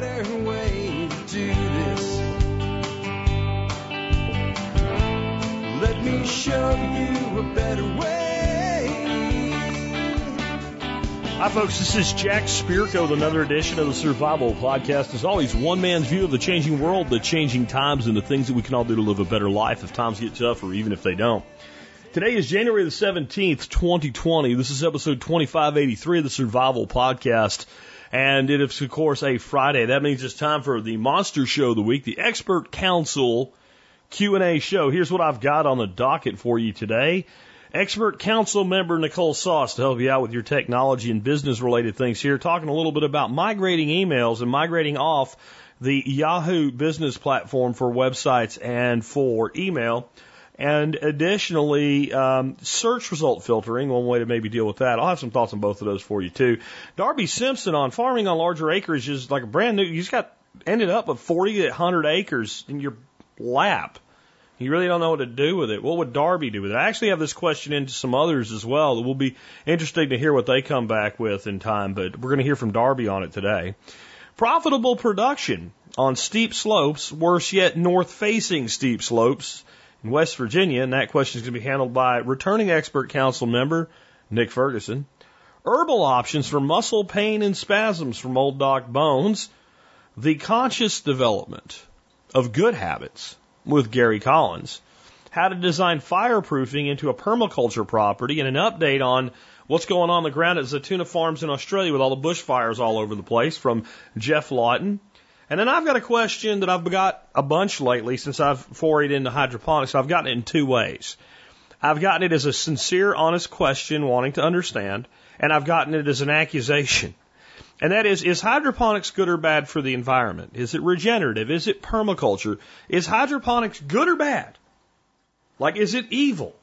better way to do this. Let me show you a better way. Hi, folks. This is Jack Spirko with another edition of the Survival Podcast. As always, one man's view of the changing world, the changing times, and the things that we can all do to live a better life if times get tough or even if they don't. Today is January the 17th, 2020. This is episode 2583 of the Survival Podcast. And it is, of course, a Friday. That means it's time for the Monster Show of the Week, the Expert Council Q&A show. Here's what I've got on the docket for you today. Expert Council member Nicole Sauce to help you out with your technology and business related things here, talking a little bit about migrating emails and migrating off the Yahoo business platform for websites and for email. And additionally, um, search result filtering, one way to maybe deal with that. I'll have some thoughts on both of those for you too. Darby Simpson on farming on larger acreage is like a brand new, he's got ended up with 40 to 100 acres in your lap. You really don't know what to do with it. What would Darby do with it? I actually have this question into some others as well. It will be interesting to hear what they come back with in time, but we're going to hear from Darby on it today. Profitable production on steep slopes, worse yet, north facing steep slopes in West Virginia, and that question is going to be handled by returning expert council member Nick Ferguson. Herbal options for muscle pain and spasms from Old Doc Bones. The conscious development of good habits with Gary Collins. How to design fireproofing into a permaculture property and an update on what's going on, on the ground at Zaytuna Farms in Australia with all the bushfires all over the place from Geoff Lawton. And then I've got a question that I've got a bunch lately since I've forayed into hydroponics. I've gotten it in two ways. I've gotten it as a sincere, honest question wanting to understand, and I've gotten it as an accusation. And that is, is hydroponics good or bad for the environment? Is it regenerative? Is it permaculture? Is hydroponics good or bad? Like, is it evil?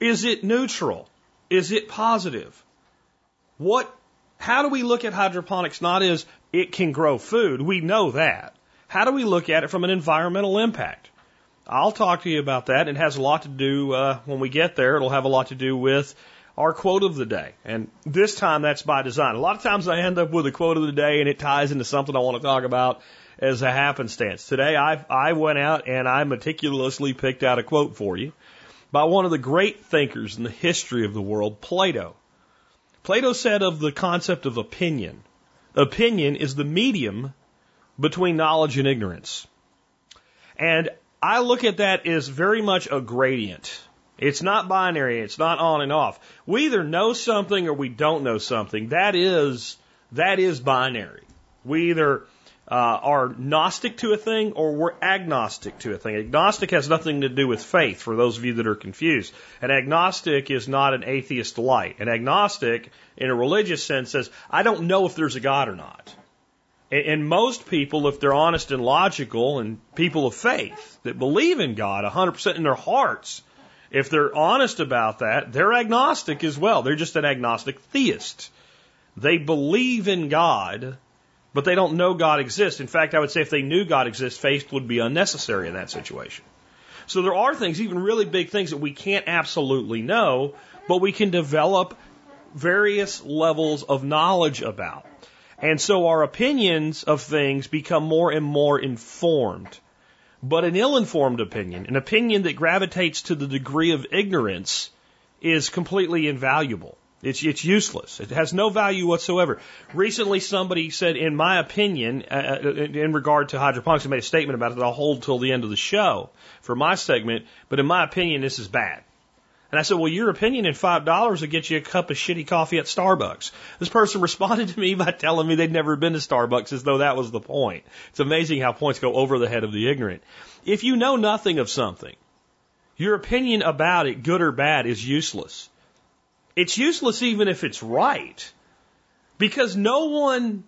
Is it neutral? Is it positive? What, how do we look at hydroponics not as it can grow food? We know that. How do we look at it from an environmental impact? I'll talk to you about that. It has a lot to do, uh, when we get there, it'll have a lot to do with our quote of the day. And this time that's by design. A lot of times I end up with a quote of the day and it ties into something I want to talk about as a happenstance. Today I, I went out and I meticulously picked out a quote for you by one of the great thinkers in the history of the world, Plato. Plato said of the concept of opinion, opinion is the medium between knowledge and ignorance. And I look at that as very much a gradient. It's not binary. It's not on and off. We either know something or we don't know something. That is, that is binary. We either uh, are gnostic to a thing or we're agnostic to a thing. Agnostic has nothing to do with faith, for those of you that are confused. An agnostic is not an atheist light. An agnostic, in a religious sense, says, I don't know if there's a God or not. And most people, if they're honest and logical, and people of faith that believe in God 100% in their hearts, if they're honest about that, they're agnostic as well. They're just an agnostic theist. They believe in God, but they don't know God exists. In fact, I would say if they knew God exists, faith would be unnecessary in that situation. So there are things, even really big things, that we can't absolutely know, but we can develop various levels of knowledge about. And so our opinions of things become more and more informed. But an ill informed opinion, an opinion that gravitates to the degree of ignorance, is completely invaluable. It's, it's useless. It has no value whatsoever. Recently, somebody said, in my opinion, uh, uh in regard to hydroponics, I made a statement about it that I'll hold till the end of the show for my segment, but in my opinion, this is bad. And I said, well, your opinion in $5 will get you a cup of shitty coffee at Starbucks. This person responded to me by telling me they'd never been to Starbucks as though that was the point. It's amazing how points go over the head of the ignorant. If you know nothing of something, your opinion about it, good or bad, is useless. It's useless even if it's right. Because no one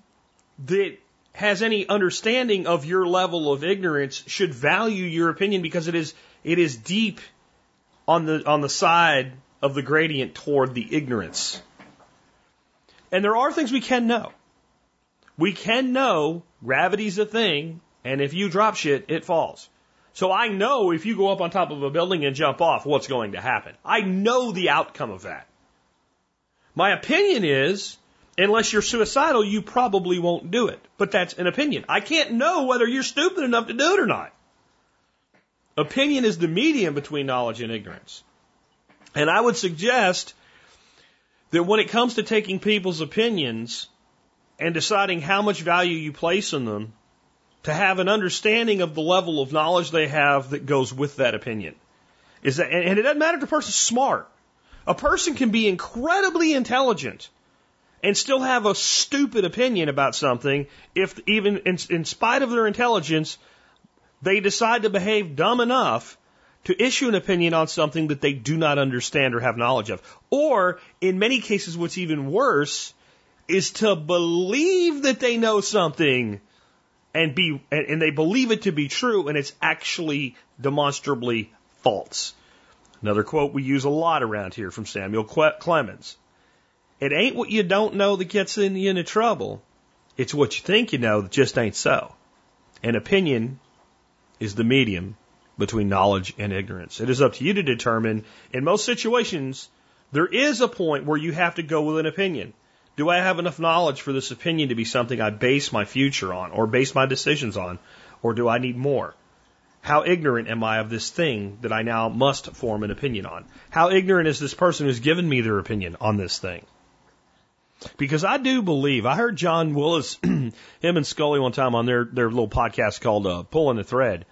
that has any understanding of your level of ignorance should value your opinion because it is, it is deep on the, on the side of the gradient toward the ignorance. And there are things we can know. We can know gravity's a thing, and if you drop shit, it falls. So I know if you go up on top of a building and jump off, what's going to happen. I know the outcome of that. My opinion is, Unless you're suicidal, you probably won't do it. But that's an opinion. I can't know whether you're stupid enough to do it or not. Opinion is the medium between knowledge and ignorance. And I would suggest that when it comes to taking people's opinions and deciding how much value you place in them, to have an understanding of the level of knowledge they have that goes with that opinion. Is that, and it doesn't matter if the person's smart. A person can be incredibly intelligent and still have a stupid opinion about something if even in, in spite of their intelligence, they decide to behave dumb enough to issue an opinion on something that they do not understand or have knowledge of. Or, in many cases, what's even worse is to believe that they know something and be and, and they believe it to be true and it's actually demonstrably false. Another quote we use a lot around here from Samuel Clemens. It ain't what you don't know that gets you into trouble. It's what you think you know that just ain't so. An opinion is the medium between knowledge and ignorance. It is up to you to determine. In most situations, there is a point where you have to go with an opinion. Do I have enough knowledge for this opinion to be something I base my future on or base my decisions on? Or do I need more? How ignorant am I of this thing that I now must form an opinion on? How ignorant is this person who's given me their opinion on this thing? Because I do believe, I heard John Willis, him and Scully one time on their, their little podcast called uh, Pulling the Thread,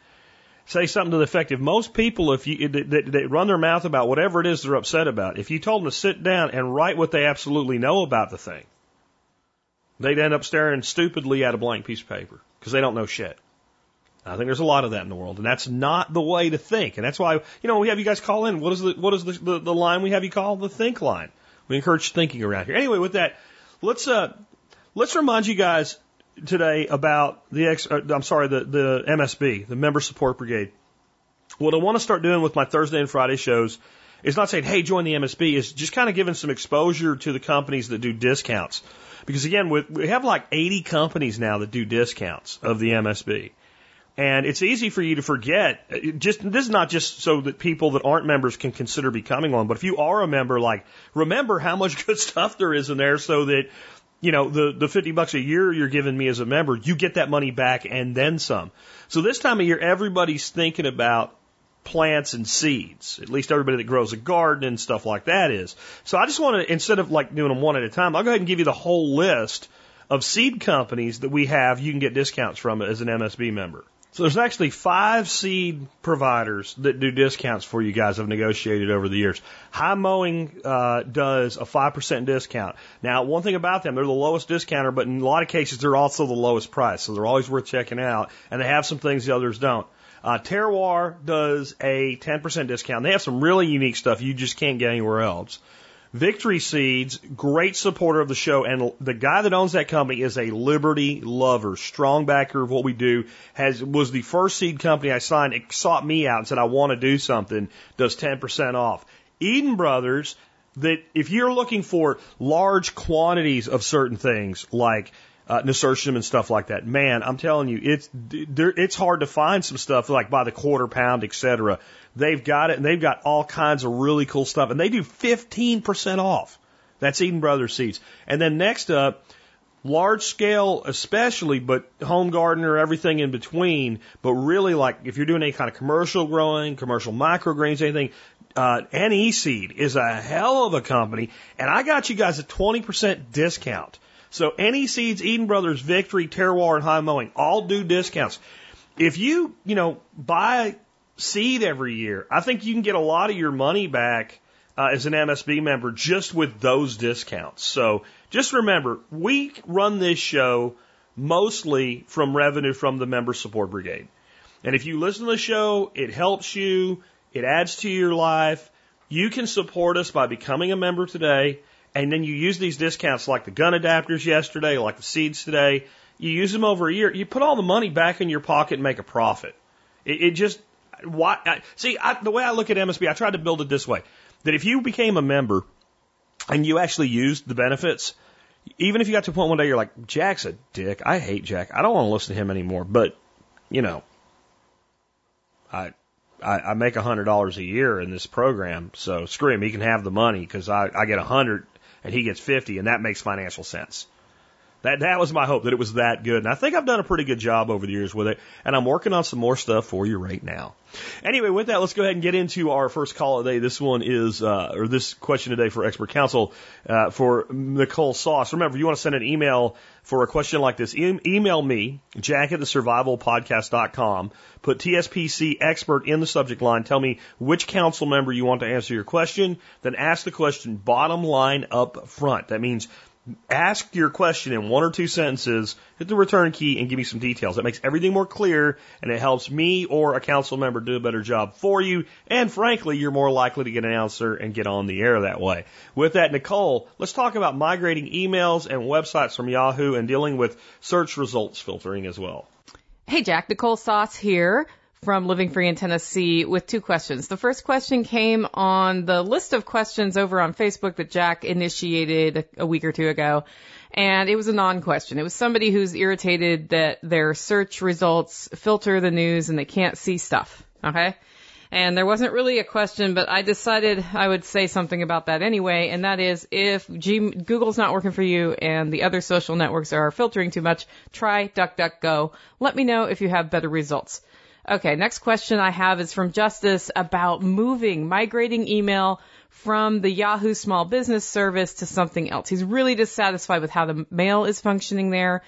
say something to the effect of most people, if you, they, they run their mouth about whatever it is they're upset about, if you told them to sit down and write what they absolutely know about the thing, they'd end up staring stupidly at a blank piece of paper because they don't know shit. I think there's a lot of that in the world, and that's not the way to think. And that's why, you know, we have you guys call in. What is the what is the, the, the line we have you call the think line? We encourage thinking around here. Anyway, with that, let's uh let's remind you guys today about the ex, uh, I'm sorry, the, the MSB, the Member Support Brigade. What I want to start doing with my Thursday and Friday shows is not saying, hey, join the MSB, is just kind of giving some exposure to the companies that do discounts. Because again, we have like 80 companies now that do discounts of the MSB. And it's easy for you to forget. Uh, just this is not just so that people that aren't members can consider becoming one, but if you are a member, like remember how much good stuff there is in there, so that you know, the, the 50 bucks a year you're giving me as a member, you get that money back and then some. So this time of year, everybody's thinking about plants and seeds. At least everybody that grows a garden and stuff like that is. So I just want to, instead of like doing them one at a time, I'll go ahead and give you the whole list of seed companies that we have you can get discounts from as an MSB member. So there's actually five seed providers that do discounts for you guys. I've negotiated over the years. High Mowing uh, does a five percent discount. Now, one thing about them, they're the lowest discounter, but in a lot of cases, they're also the lowest price. So they're always worth checking out, and they have some things the others don't. Uh, Terroir does a 10% discount. They have some really unique stuff you just can't get anywhere else. Victory Seeds, great supporter of the show, and the guy that owns that company is a Liberty lover, strong backer of what we do. Has was the first seed company I signed. It sought me out and said I want to do something. Does ten percent off. Eden Brothers, that if you're looking for large quantities of certain things like uh, nasturtium and stuff like that. Man, I'm telling you, it's it's hard to find some stuff like by the quarter pound, etc. They've got it, and they've got all kinds of really cool stuff, and they do 15% off. That's Eden Brothers seeds. And then next up, large scale especially, but home gardener, everything in between. But really, like if you're doing any kind of commercial growing, commercial microgreens, anything, uh, NE Seed is a hell of a company, and I got you guys a 20% discount. So NE Seeds, Eden Brothers, Victory, Terroir, and High Mowing all do discounts. If you, you know, buy seed every year, I think you can get a lot of your money back uh, as an MSB member just with those discounts. So just remember, we run this show mostly from revenue from the member support brigade. And if you listen to the show, it helps you, it adds to your life. You can support us by becoming a member today and then you use these discounts like the gun adapters yesterday, like the seeds today. You use them over a year. You put all the money back in your pocket and make a profit. It, it just why I, see I, the way I look at MSB. I tried to build it this way: that if you became a member and you actually used the benefits, even if you got to a point one day you're like, Jack's a dick. I hate Jack. I don't want to listen to him anymore. But you know, I I, I make a hundred dollars a year in this program, so screw him. He can have the money because I, I get a hundred and he gets 50, and that makes financial sense. That that was my hope that it was that good, and I think I've done a pretty good job over the years with it, and I'm working on some more stuff for you right now. Anyway, with that, let's go ahead and get into our first call of the day. This one is, uh, or this question today for expert council uh, for Nicole Sauce. Remember, you want to send an email for a question like this, e- email me, jack at the survivalpodcast.com. Put TSPC expert in the subject line. Tell me which council member you want to answer your question. Then ask the question bottom line up front. That means ask your question in one or two sentences, hit the return key, and give me some details. That makes everything more clear, and it helps me or a council member do a better job for you. And frankly, you're more likely to get an answer and get on the air that way. With that, Nicole, let's talk about migrating emails and websites from Yahoo and dealing with search results filtering as well. Hey, Jack, Nicole Sauce here from Living Free in Tennessee with two questions. The first question came on the list of questions over on Facebook that Jack initiated a week or two ago. And it was a non-question. It was somebody who's irritated that their search results filter the news and they can't see stuff. Okay. And there wasn't really a question, but I decided I would say something about that anyway. And that is if G- Google's not working for you and the other social networks are filtering too much, try DuckDuckGo. Let me know if you have better results. Okay, next question I have is from Justice about moving, migrating email from the Yahoo Small Business Service to something else. He's really dissatisfied with how the mail is functioning there,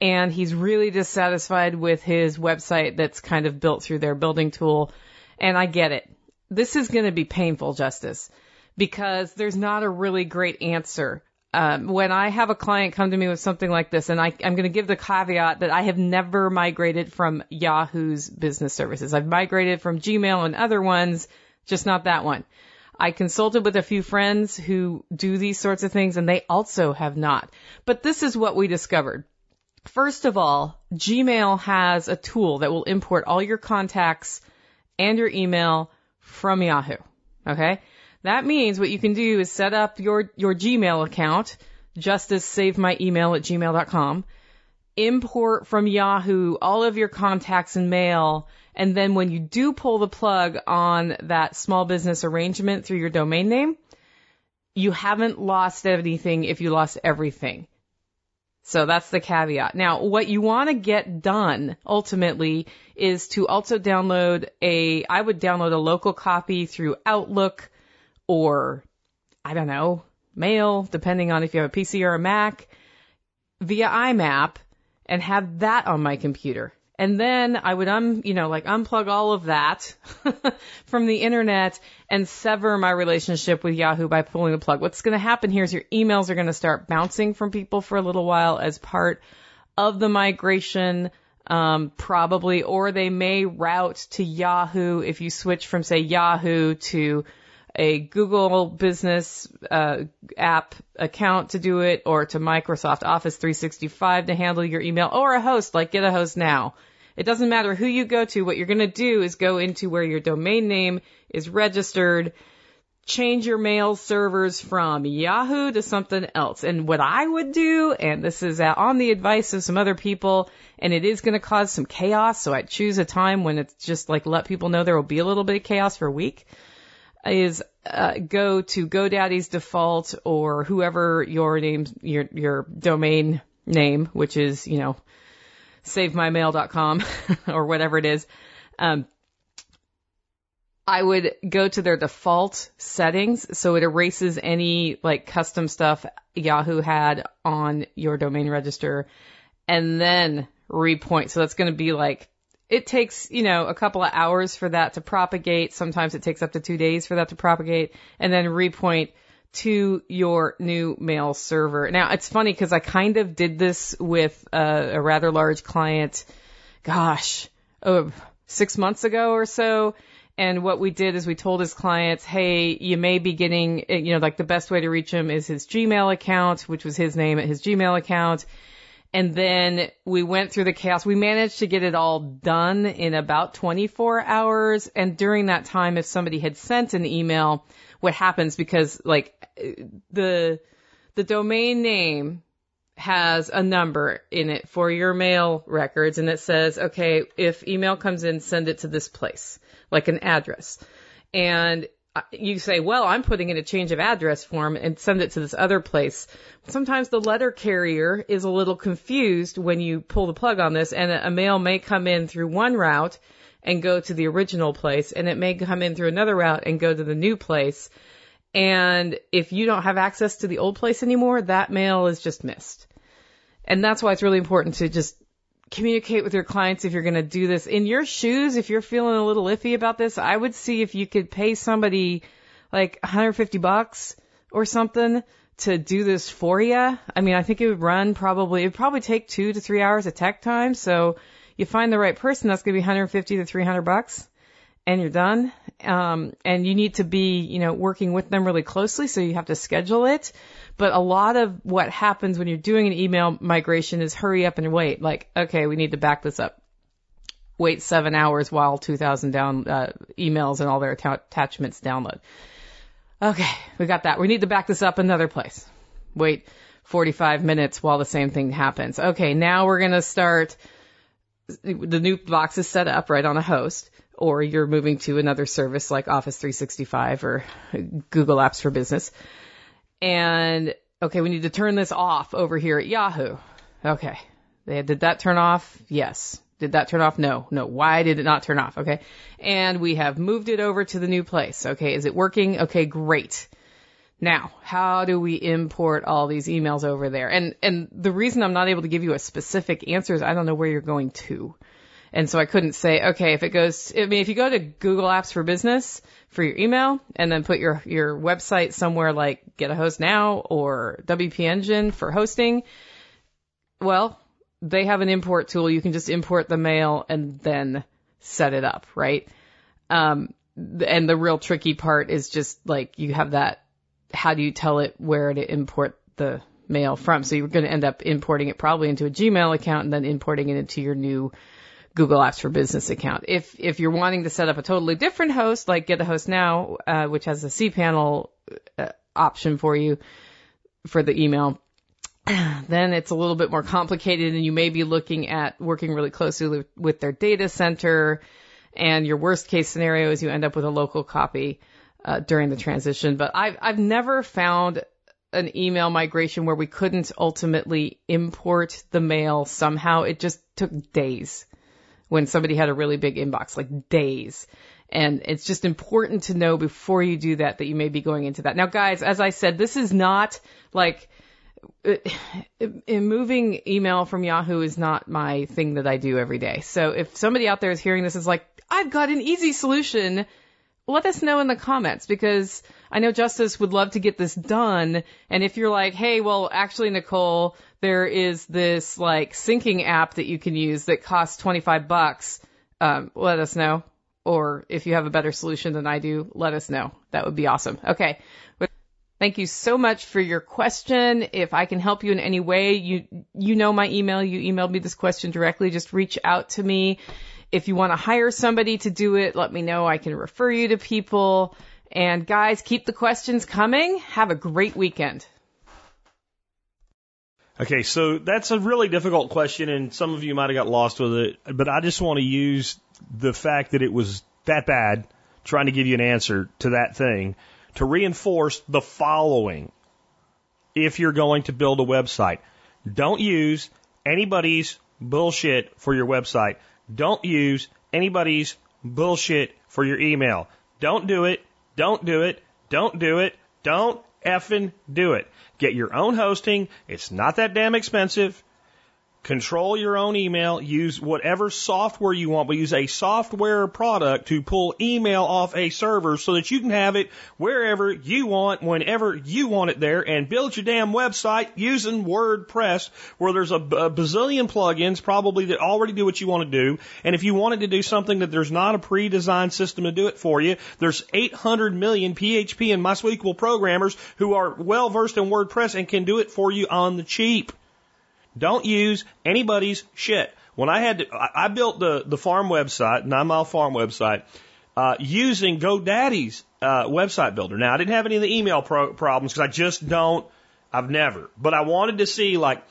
and he's really dissatisfied with his website that's kind of built through their building tool. And I get it. This is going to be painful, Justice, because there's not a really great answer um, when I have a client come to me with something like this, and I, I'm going to give the caveat that I have never migrated from Yahoo's business services. I've migrated from Gmail and other ones, just not that one. I consulted with a few friends who do these sorts of things, and they also have not. But this is what we discovered. First of all, Gmail has a tool that will import all your contacts and your email from Yahoo. Okay? That means what you can do is set up your, your Gmail account, justice save my email at gmail.com, import from Yahoo all of your contacts and mail, and then when you do pull the plug on that small business arrangement through your domain name, you haven't lost anything if you lost everything. So that's the caveat. Now, what you want to get done ultimately is to also download a, I would download a local copy through Outlook or I don't know, mail, depending on if you have a PC or a Mac, via IMAP and have that on my computer. And then I would un, you know, like unplug all of that from the internet and sever my relationship with Yahoo by pulling the plug. What's going to happen here is your emails are going to start bouncing from people for a little while as part of the migration, um, probably, or they may route to Yahoo if you switch from say Yahoo to a Google business uh, app account to do it or to Microsoft Office 365 to handle your email or a host like Get a Host Now. It doesn't matter who you go to. What you're going to do is go into where your domain name is registered, change your mail servers from Yahoo to something else. And what I would do, and this is on the advice of some other people, and it is going to cause some chaos. So I choose a time when it's just like let people know there will be a little bit of chaos for a week is uh, go to GoDaddy's default or whoever your name, your your domain name, which is you know savemymail.com or whatever it is. Um, I would go to their default settings, so it erases any like custom stuff Yahoo had on your domain register, and then repoint. So that's going to be like it takes, you know, a couple of hours for that to propagate. Sometimes it takes up to two days for that to propagate and then repoint to your new mail server. Now it's funny because I kind of did this with a, a rather large client, gosh, oh, six months ago or so. And what we did is we told his clients, hey, you may be getting, eh, you know, like the best way to reach him is his Gmail account, which was his name at his Gmail account and then we went through the chaos. We managed to get it all done in about 24 hours. And during that time, if somebody had sent an email, what happens because like the, the domain name has a number in it for your mail records and it says, okay, if email comes in, send it to this place, like an address. And you say, well, I'm putting in a change of address form and send it to this other place. Sometimes the letter carrier is a little confused when you pull the plug on this and a mail may come in through one route and go to the original place and it may come in through another route and go to the new place. And if you don't have access to the old place anymore, that mail is just missed. And that's why it's really important to just communicate with your clients if you're going to do this. In your shoes, if you're feeling a little iffy about this, I would see if you could pay somebody like 150 bucks or something to do this for you. I mean, I think it would run probably, it would probably take two to three hours of tech time. So you find the right person, that's going to be 150 to 300 bucks and you're done. Um, and you need to be, you know, working with them really closely. So you have to schedule it. But a lot of what happens when you're doing an email migration is hurry up and wait. Like, okay, we need to back this up. Wait seven hours while 2,000 down uh, emails and all their attachments download. Okay, we got that. We need to back this up another place. Wait 45 minutes while the same thing happens. Okay, now we're gonna start. The new box is set up right on a host, or you're moving to another service like Office 365 or Google Apps for Business and okay, we need to turn this off over here at Yahoo. Okay. Did that turn off? Yes. Did that turn off? No. No. Why did it not turn off? Okay. And we have moved it over to the new place. Okay. Is it working? Okay, great. Now, how do we import all these emails over there? And, and the reason I'm not able to give you a specific answer is I don't know where you're going to. And so I couldn't say, okay, if it goes, I mean, if you go to Google Apps for Business for your email and then put your, your website somewhere like Get a Host Now or WP Engine for hosting, well, they have an import tool. You can just import the mail and then set it up, right? Um, and the real tricky part is just like you have that, how do you tell it where to import the mail from? So you're going to end up importing it probably into a Gmail account and then importing it into your new Google Apps for Business account. If if you're wanting to set up a totally different host, like Get a Host Now, uh, which has a cPanel uh, option for you for the email, then it's a little bit more complicated, and you may be looking at working really closely with their data center. And your worst case scenario is you end up with a local copy uh, during the transition. But I've I've never found an email migration where we couldn't ultimately import the mail somehow. It just took days when somebody had a really big inbox, like days. And it's just important to know before you do that that you may be going into that. Now, guys, as I said, this is not like uh, moving email from Yahoo is not my thing that I do every day. So if somebody out there is hearing this is like, I've got an easy solution, let us know in the comments because I know Justice would love to get this done. And if you're like, hey, well, actually, Nicole, there is this like syncing app that you can use that costs 25 bucks, um, let us know. Or if you have a better solution than I do, let us know. That would be awesome. Okay. Thank you so much for your question. If I can help you in any way, you you know my email. You emailed me this question directly. Just reach out to me. If you want to hire somebody to do it, let me know. I can refer you to people. And guys, keep the questions coming. Have a great weekend. Okay, so that's a really difficult question, and some of you might have got lost with it, but I just want to use the fact that it was that bad, trying to give you an answer to that thing, to reinforce the following. If you're going to build a website, don't use anybody's bullshit for your website. Don't use anybody's bullshit for your email. Don't do it. Don't do it. Don't do it. Don't effing do it. Get your own hosting. It's not that damn expensive. Control your own email. Use whatever software you want, but use a software product to pull email off a server so that you can have it wherever you want, whenever you want it there, and build your damn website using WordPress, where there's a, a bazillion plugins probably that already do what you want to do. And if you wanted to do something that there's not a pre-designed system to do it for you, there's 800 million PHP and MySQL programmers who are well versed in WordPress and can do it for you on the cheap. Don't use anybody's shit. When I had to, I built the, the farm website, Nine Mile Farm website, uh, using GoDaddy's uh, website builder. Now, I didn't have any of the email pro- problems because I just don't, I've never. But I wanted to see, like,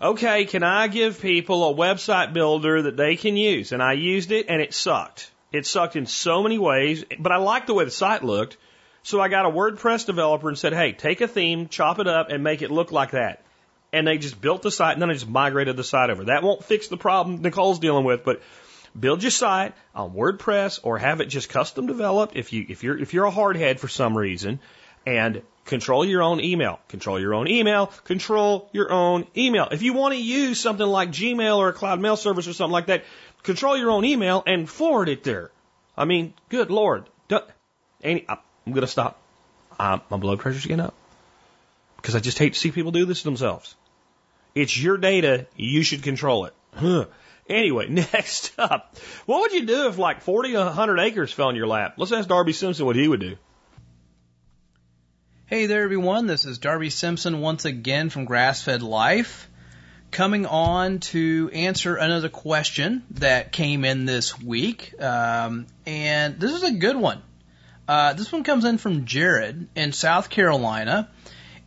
okay, can I give people a website builder that they can use? And I used it and it sucked. It sucked in so many ways, but I liked the way the site looked. So I got a WordPress developer and said, hey, take a theme, chop it up, and make it look like that. And they just built the site, and then they just migrated the site over. That won't fix the problem Nicole's dealing with, but build your site on WordPress or have it just custom developed if you if you're if you're a hardhead for some reason and control your own email. Control your own email. Control your own email. If you want to use something like Gmail or a cloud mail service or something like that, control your own email and forward it there. I mean, good lord. I'm going to stop. My blood pressure's getting up because I just hate to see people do this to themselves. It's your data. You should control it. Anyway, next up, what would you do if like 40, 100 acres fell in your lap? Let's ask Darby Simpson what he would do. Hey there, everyone. This is Darby Simpson once again from Grassfed Life, coming on to answer another question that came in this week. Um, and this is a good one. Uh, this one comes in from Jared in South Carolina.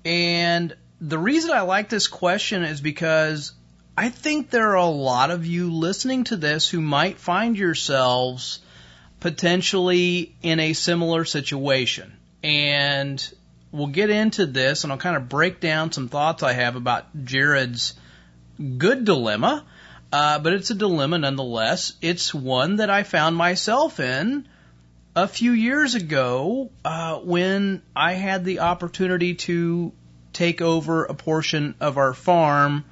And the reason I like this question is because I think there are a lot of you listening to this who might find yourselves potentially in a similar situation. And we'll get into this and I'll kind of break down some thoughts I have about Jared's good dilemma. Uh, but it's a dilemma nonetheless. It's one that I found myself in a few years ago uh, when I had the opportunity to take over a portion of our farm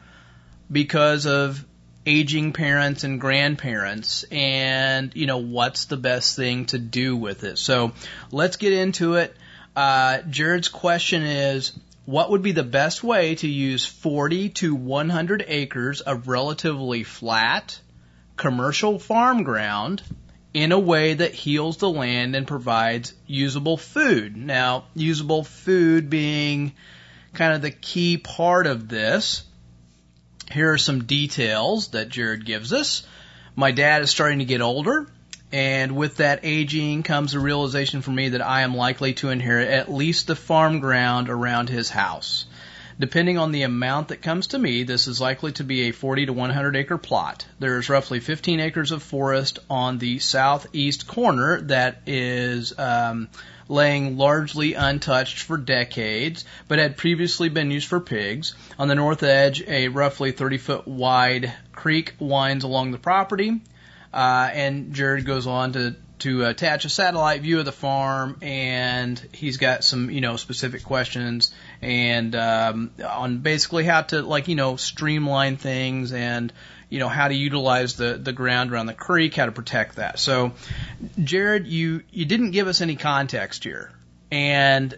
because of aging parents and grandparents and you know what's the best thing to do with it so let's get into it uh, Jared's question is, what would be the best way to use 40 to 100 acres of relatively flat commercial farm ground in a way that heals the land and provides usable food? Now, usable food being kind of the key part of this. Here are some details that Jared gives us. My dad is starting to get older. And with that aging comes a realization for me that I am likely to inherit at least the farm ground around his house. Depending on the amount that comes to me, this is likely to be a 40 to 100 acre plot. There is roughly 15 acres of forest on the southeast corner that is um, laying largely untouched for decades, but had previously been used for pigs. On the north edge, a roughly 30 foot wide creek winds along the property. Uh, and Jared goes on to to attach a satellite view of the farm, and he's got some you know specific questions and um, on basically how to like you know streamline things and you know how to utilize the the ground around the creek, how to protect that. So, Jared, you you didn't give us any context here, and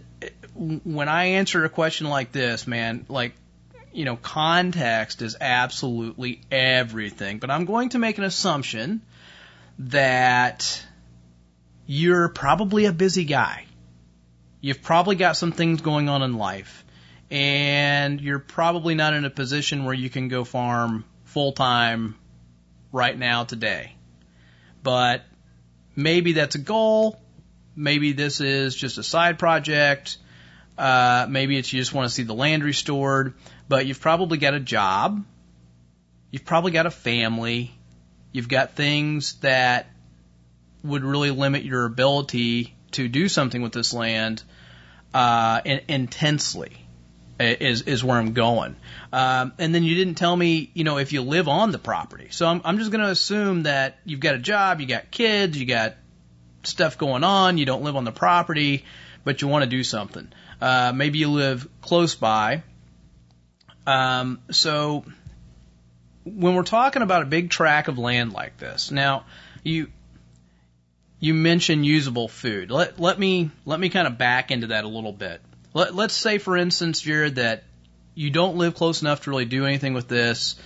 when I answer a question like this, man, like you know, context is absolutely everything. But I'm going to make an assumption that you're probably a busy guy. You've probably got some things going on in life. And you're probably not in a position where you can go farm full time right now today. But maybe that's a goal. Maybe this is just a side project. Uh, maybe it's you just want to see the land restored but you've probably got a job. You've probably got a family. You've got things that would really limit your ability to do something with this land uh, in, intensely. Is is where I'm going, um, and then you didn't tell me, you know, if you live on the property. So I'm I'm just going to assume that you've got a job, you got kids, you got stuff going on, you don't live on the property, but you want to do something. Uh, maybe you live close by, um, so when we're talking about a big tract of land like this, now you you mentioned usable food. Let let me let me kind of back into that a little bit. Let, let's say, for instance, Jared, that you don't live close enough to really do anything with this.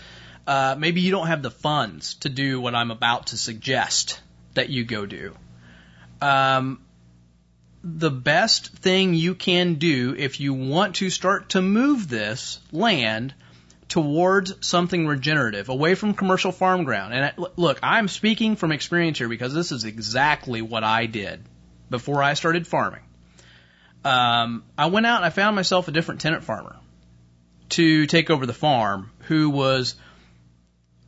Uh, maybe you don't have the funds to do what I'm about to suggest that you go do. Um, the best thing you can do if you want to start to move this land towards something regenerative, away from commercial farm ground. And I, look, I'm speaking from experience here because this is exactly what I did before I started farming. Um, I went out and I found myself a different tenant farmer to take over the farm who was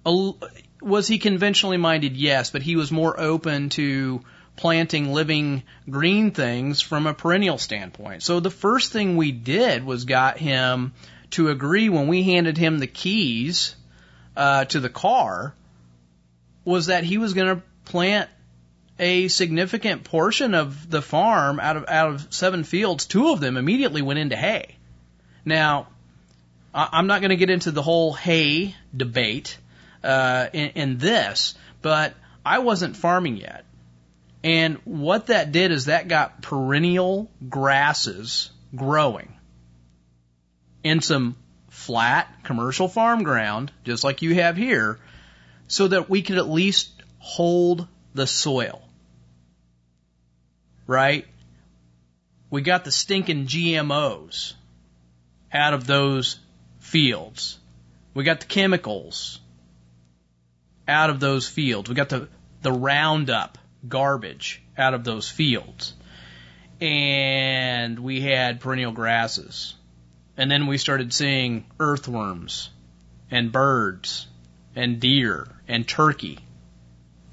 A, was he conventionally minded? Yes, but he was more open to planting living green things from a perennial standpoint. So the first thing we did was got him to agree when we handed him the keys uh, to the car was that he was going to plant a significant portion of the farm out of out of seven fields. Two of them immediately went into hay. Now, I'm not going to get into the whole hay debate uh, in, in this, but I wasn't farming yet. And what that did is that got perennial grasses growing in some flat commercial farm ground, just like you have here, so that we could at least hold the soil. Right? We got the stinking GMOs out of those fields. We got the chemicals out of those fields. We got the, the Roundup garbage out of those fields. And we had perennial grasses. And then we started seeing earthworms and birds and deer and turkey,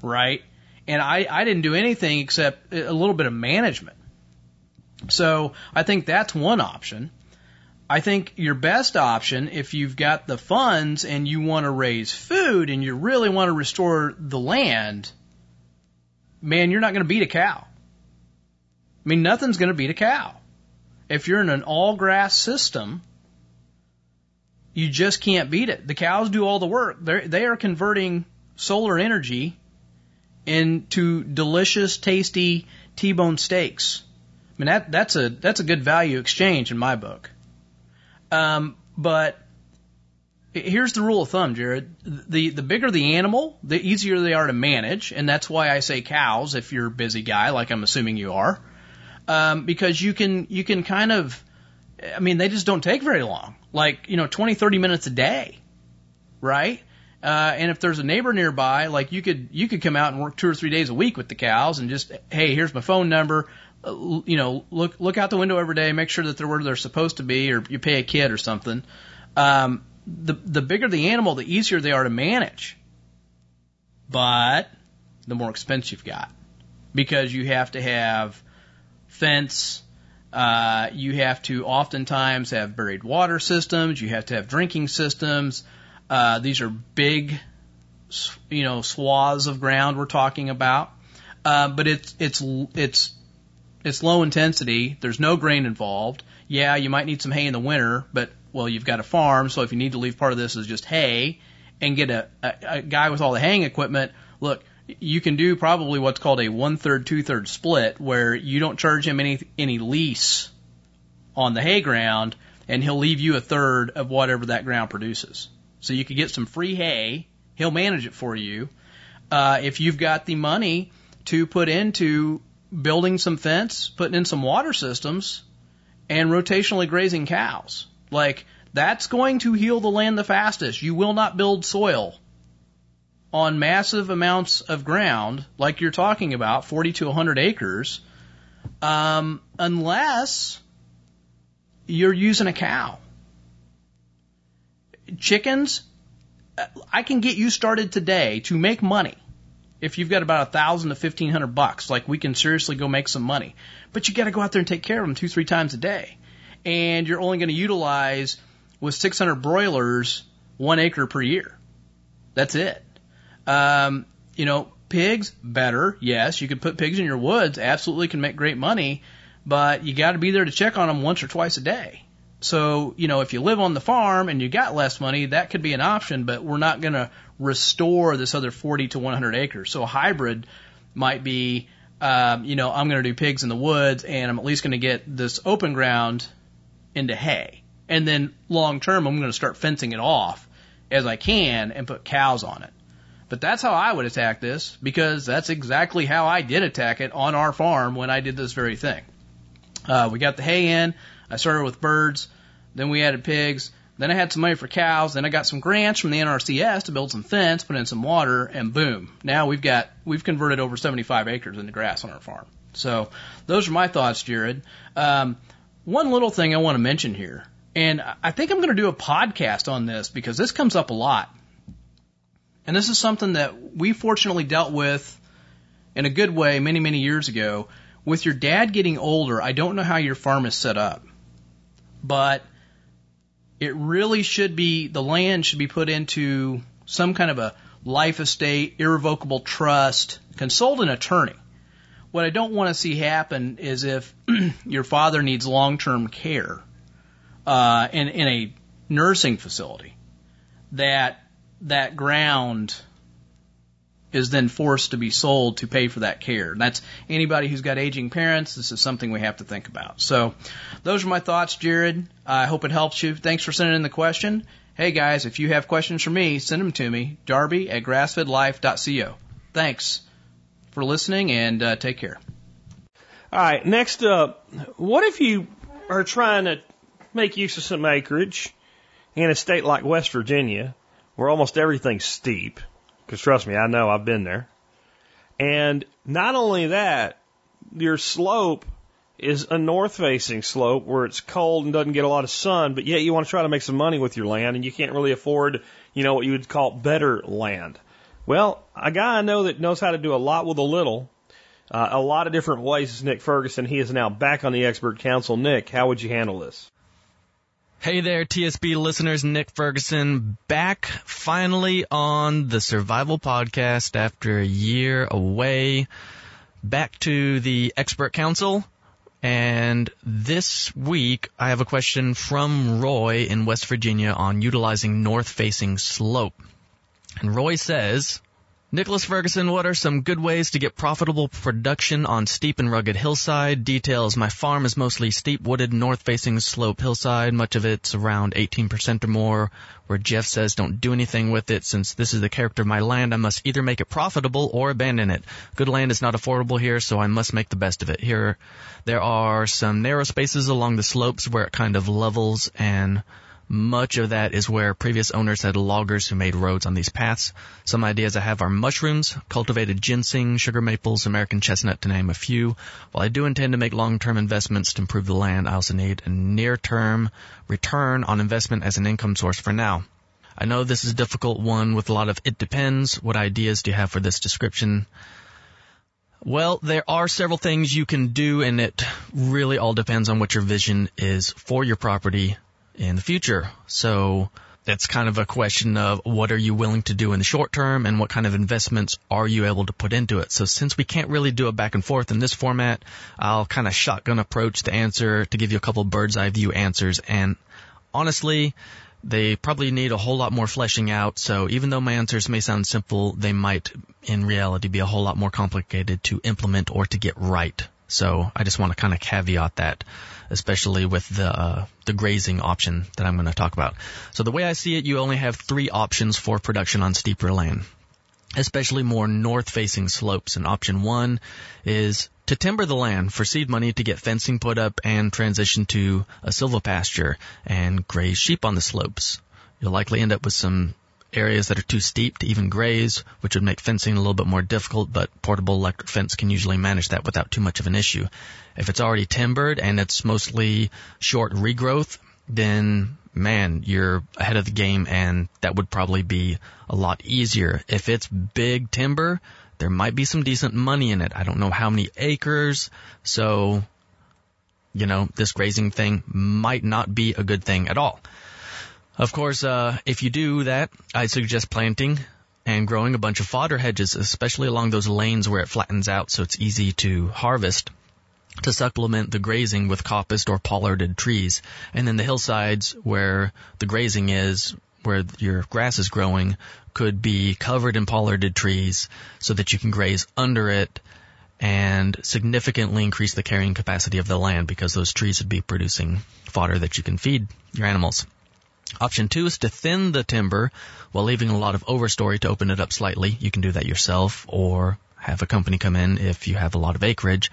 right? And I, I didn't do anything except a little bit of management. So I think that's one option. I think your best option, if you've got the funds and you want to raise food and you really want to restore the land, man, you're not going to beat a cow. I mean, nothing's going to beat a cow. If you're in an all grass system, you just can't beat it. The cows do all the work. They're, they are converting solar energy into delicious, tasty T-bone steaks. I mean, that, that's a, that's a good value exchange in my book. Um, but here's the rule of thumb, Jared. The the bigger the animal, the easier they are to manage, and that's why I say cows if you're a busy guy, like I'm assuming you are, um, because you can you can kind of, I mean, they just don't take very long, like you know, 20, 30 minutes a day, right? Uh, and if there's a neighbor nearby, like you could you could come out and work two or three days a week with the cows, and just hey, here's my phone number. Uh, you know, look look out the window every day, make sure that they're where they're supposed to be, or you pay a kid or something. Um, the the bigger the animal, the easier they are to manage. But the more expense you've got because you have to have fence. Uh, you have to oftentimes have buried water systems. You have to have drinking systems. Uh, these are big, you know, swaths of ground we're talking about. Uh, but it's it's it's it's low intensity. There's no grain involved. Yeah, you might need some hay in the winter, but well, you've got a farm, so if you need to leave part of this as just hay and get a, a, a guy with all the haying equipment, look, you can do probably what's called a one third, two third split, where you don't charge him any any lease on the hay ground, and he'll leave you a third of whatever that ground produces. So you could get some free hay. He'll manage it for you. Uh, if you've got the money to put into building some fence, putting in some water systems, and rotationally grazing cows. Like, that's going to heal the land the fastest. You will not build soil on massive amounts of ground, like you're talking about, 40 to 100 acres, um, unless you're using a cow. Chickens, I can get you started today to make money. If you've got about a thousand to fifteen hundred bucks, like we can seriously go make some money. But you got to go out there and take care of them two, three times a day and you're only going to utilize with 600 broilers one acre per year. That's it. Um, you know, pigs better. Yes, you can put pigs in your woods. Absolutely can make great money, but you got to be there to check on them once or twice a day. So, you know, if you live on the farm and you got less money, that could be an option, but we're not going to restore this other 40 to 100 acres. So a hybrid might be, um, you know, I'm going to do pigs in the woods and I'm at least going to get this open ground into hay. And then long term, I'm going to start fencing it off as I can and put cows on it. But that's how I would attack this because that's exactly how I did attack it on our farm when I did this very thing. Uh, we got the hay in. I started with birds. Then we added pigs. Then I had some money for cows. Then I got some grants from the NRCS to build some fence, put in some water, and boom. Now we've got, we've converted over 75 acres into grass on our farm. So those are my thoughts, Jared. Um, one little thing I want to mention here, and I think I'm going to do a podcast on this because this comes up a lot. And this is something that we fortunately dealt with in a good way many, many years ago. With your dad getting older, I don't know how your farm is set up, but it really should be, the land should be put into some kind of a life estate, irrevocable trust, consult an attorney. What I don't want to see happen is if your father needs long-term care uh, in in a nursing facility, that that ground is then forced to be sold to pay for that care. That's anybody who's got aging parents. This is something we have to think about. So, those are my thoughts, Jared. I hope it helps you. Thanks for sending in the question. Hey guys, if you have questions for me, send them to me, Darby at grassfedlife.co. Thanks for listening and uh, take care. All right, next up, what if you are trying to make use of some acreage in a state like West Virginia, where almost everything's steep? Because trust me, I know I've been there. And not only that, your slope is a north facing slope where it's cold and doesn't get a lot of sun, but yet you want to try to make some money with your land and you can't really afford, you know, what you would call better land. Well, a guy I know that knows how to do a lot with a little, uh, a lot of different ways is Nick Ferguson. He is now back on the expert council. Nick, how would you handle this? Hey there, TSP listeners. Nick Ferguson back finally on the Survival Podcast after a year away. Back to the Expert Council. And this week, I have a question from Roy in West Virginia on utilizing north facing slope. And Roy says, Nicholas Ferguson, what are some good ways to get profitable production on steep and rugged hillside? Details, my farm is mostly steep wooded north facing slope hillside. Much of it's around 18% or more, where Geoff says don't do anything with it since this is the character of my land. I must either make it profitable or abandon it. Good land is not affordable here, so I must make the best of it. Here, there are some narrow spaces along the slopes where it kind of levels and much of that is where previous owners had loggers who made roads on these paths. Some ideas I have are mushrooms, cultivated ginseng, sugar maples, American chestnut to name a few. While I do intend to make long-term investments to improve the land, I also need a near-term return on investment as an income source for now. I know this is a difficult one with a lot of it depends. What ideas do you have for this description? Well, there are several things you can do and it really all depends on what your vision is for your property in the future. So that's kind of a question of what are you willing to do in the short term and what kind of investments are you able to put into it. So since we can't really do a back and forth in this format, I'll kind of shotgun approach the answer to give you a couple bird's eye view answers. And honestly, they probably need a whole lot more fleshing out. So even though my answers may sound simple, they might in reality be a whole lot more complicated to implement or to get right. So I just want to kind of caveat that, especially with the uh, the grazing option that I'm going to talk about. So the way I see it, you only have three options for production on steeper land, especially more north-facing slopes. And option one is to timber the land for seed money to get fencing put up and transition to a silvopasture and graze sheep on the slopes. You'll likely end up with some areas that are too steep to even graze, which would make fencing a little bit more difficult, but portable electric fence can usually manage that without too much of an issue. If it's already timbered and it's mostly short regrowth, then man, you're ahead of the game and that would probably be a lot easier. If it's big timber, there might be some decent money in it. I don't know how many acres, so, you know, this grazing thing might not be a good thing at all. Of course, uh, if you do that, I'd suggest planting and growing a bunch of fodder hedges, especially along those lanes where it flattens out so it's easy to harvest to supplement the grazing with coppiced or pollarded trees. And then the hillsides where the grazing is, where your grass is growing, could be covered in pollarded trees so that you can graze under it and significantly increase the carrying capacity of the land because those trees would be producing fodder that you can feed your animals. Option two is to thin the timber while leaving a lot of overstory to open it up slightly. You can do that yourself or have a company come in if you have a lot of acreage.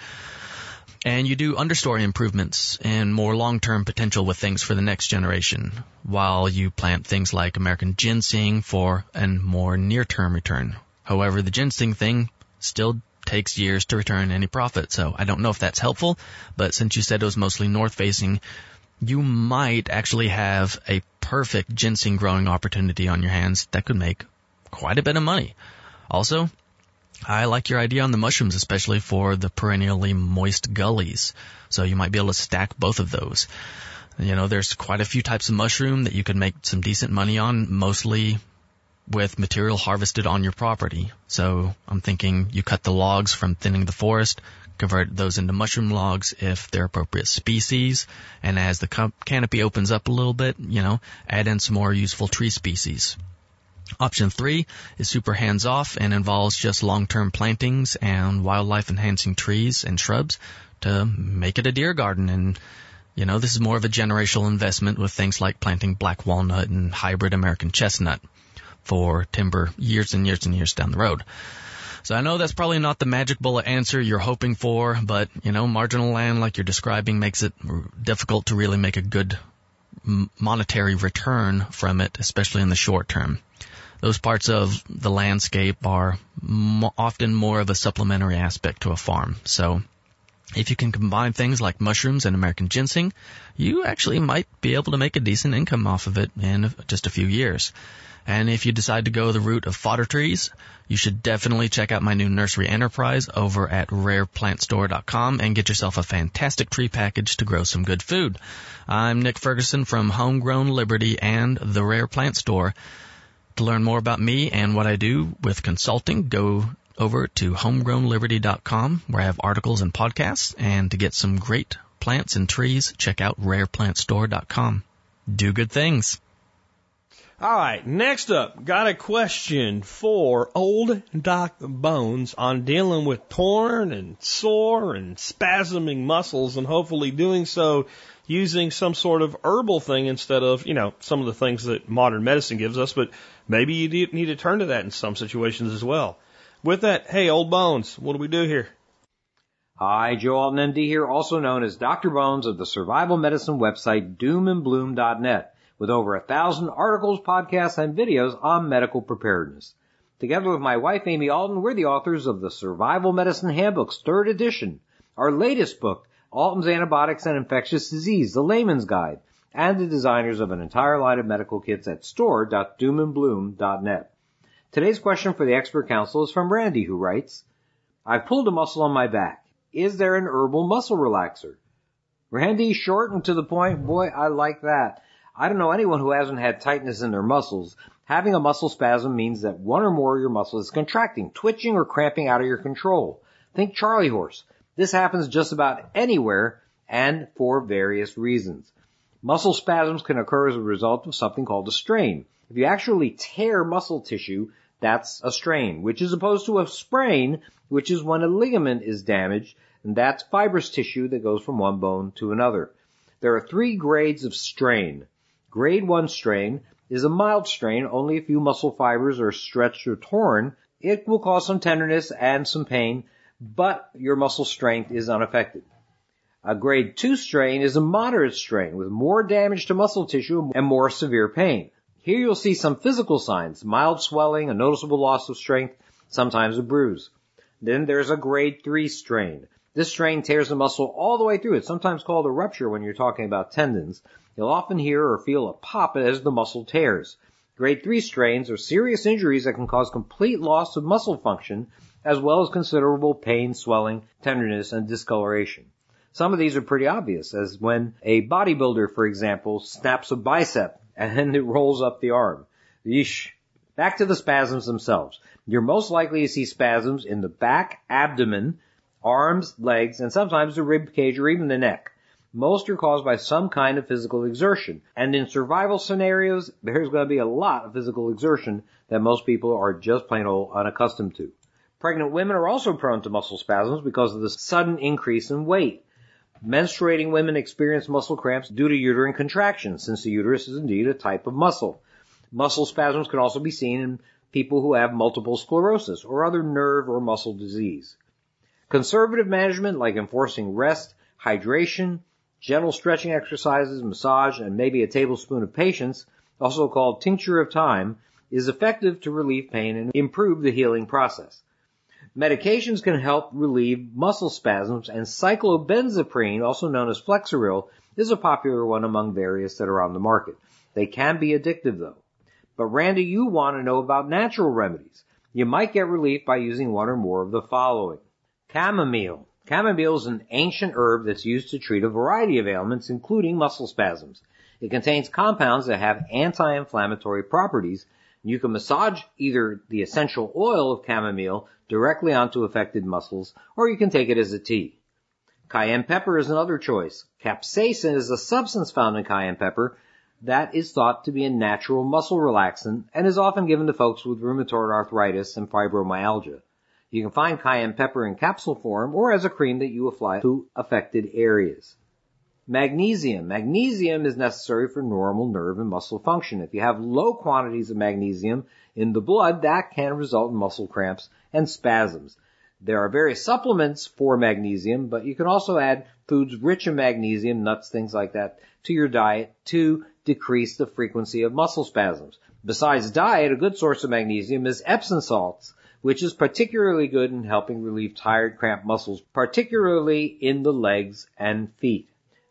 And you do understory improvements and more long-term potential with things for the next generation while you plant things like American ginseng for a more near-term return. However, the ginseng thing still takes years to return any profit. So I don't know if that's helpful, but since you said it was mostly north facing, you might actually have a perfect ginseng growing opportunity on your hands that could make quite a bit of money. Also, I like your idea on the mushrooms, especially for the perennially moist gullies. So you might be able to stack both of those. You know, there's quite a few types of mushroom that you could make some decent money on, mostly with material harvested on your property. So I'm thinking you cut the logs from thinning the forest, convert those into mushroom logs if they're appropriate species, and as the canopy opens up a little bit, you know, add in some more useful tree species. Option three is super hands off and involves just long-term plantings and wildlife enhancing trees and shrubs to make it a deer garden. And, you know, this is more of a generational investment with things like planting black walnut and hybrid American chestnut for timber years and years and years down the road. So I know that's probably not the magic bullet answer you're hoping for, but, you know, marginal land like you're describing makes it difficult to really make a good monetary return from it, especially in the short term those parts of the landscape are often more of a supplementary aspect to a farm. So if you can combine things like mushrooms and American ginseng, you actually might be able to make a decent income off of it in just a few years. And if you decide to go the route of fodder trees, you should definitely check out my new nursery enterprise over at rareplantstore.com and get yourself a fantastic tree package to grow some good food. I'm Nick Ferguson from Homegrown Liberty and the Rare Plant Store. To learn more about me and what I do with consulting, go over to homegrownliberty.com where I have articles and podcasts. And to get some great plants and trees, check out rareplantstore.com. Do good things. All right, next up, got a question for old Doc Bones on dealing with torn and sore and spasming muscles and hopefully doing so using some sort of herbal thing instead of, you know, some of the things that modern medicine gives us, but maybe you need to turn to that in some situations as well. With that, hey, old bones, what do we do here? Hi, Joe Alton MD here, also known as Dr. Bones of the survival medicine website doomandbloom.net, with over a thousand articles, podcasts, and videos on medical preparedness. Together with my wife, Amy Alton, we're the authors of the Survival Medicine Handbooks, third edition, our latest book, Alton's Antibiotics and Infectious Disease, the Layman's Guide, and the designers of an entire line of medical kits at store.doomandbloom.net. Today's question for the expert council is from Randy, who writes, I've pulled a muscle on my back. Is there an herbal muscle relaxer? Randy, short and to the point, boy, I like that. I don't know anyone who hasn't had tightness in their muscles. Having a muscle spasm means that one or more of your muscles is contracting, twitching, or cramping out of your control. Think Charlie horse. This happens just about anywhere and for various reasons. Muscle spasms can occur as a result of something called a strain. If you actually tear muscle tissue, that's a strain, which is opposed to a sprain, which is when a ligament is damaged, and that's fibrous tissue that goes from one bone to another. There are three grades of strain. Grade 1 strain is a mild strain, only a few muscle fibers are stretched or torn. It will cause some tenderness and some pain, but your muscle strength is unaffected. A grade 2 strain is a moderate strain with more damage to muscle tissue and more severe pain. Here you'll see some physical signs, mild swelling, a noticeable loss of strength, sometimes a bruise. Then there's a grade 3 strain. This strain tears the muscle all the way through. It's sometimes called a rupture when you're talking about tendons. You'll often hear or feel a pop as the muscle tears. Grade 3 strains are serious injuries that can cause complete loss of muscle function as well as considerable pain, swelling, tenderness, and discoloration. Some of these are pretty obvious, as when a bodybuilder, for example, snaps a bicep and it rolls up the arm. Yeesh. Back to the spasms themselves. You're most likely to see spasms in the back, abdomen, arms, legs, and sometimes the rib cage or even the neck. Most are caused by some kind of physical exertion. And in survival scenarios, there's going to be a lot of physical exertion that most people are just plain old unaccustomed to. Pregnant women are also prone to muscle spasms because of the sudden increase in weight. Menstruating women experience muscle cramps due to uterine contractions, since the uterus is indeed a type of muscle. Muscle spasms can also be seen in people who have multiple sclerosis or other nerve or muscle disease. Conservative management like enforcing rest, hydration, gentle stretching exercises, massage, and maybe a tablespoon of patience, also called tincture of time, is effective to relieve pain and improve the healing process. Medications can help relieve muscle spasms and cyclobenzaprine, also known as Flexeril, is a popular one among various that are on the market. They can be addictive though. But Randy, you want to know about natural remedies. You might get relief by using one or more of the following. Chamomile. Chamomile is an ancient herb that's used to treat a variety of ailments, including muscle spasms. It contains compounds that have anti-inflammatory properties. You can massage either the essential oil of chamomile directly onto affected muscles, or you can take it as a tea. Cayenne pepper is another choice. Capsaicin is a substance found in cayenne pepper that is thought to be a natural muscle relaxant and is often given to folks with rheumatoid arthritis and fibromyalgia. You can find cayenne pepper in capsule form or as a cream that you apply to affected areas. Magnesium. Magnesium is necessary for normal nerve and muscle function. If you have low quantities of magnesium in the blood, that can result in muscle cramps and spasms. There are various supplements for magnesium, but you can also add foods rich in magnesium, nuts, things like that, to your diet to decrease the frequency of muscle spasms. Besides diet, a good source of magnesium is Epsom salts which is particularly good in helping relieve tired, cramped muscles, particularly in the legs and feet.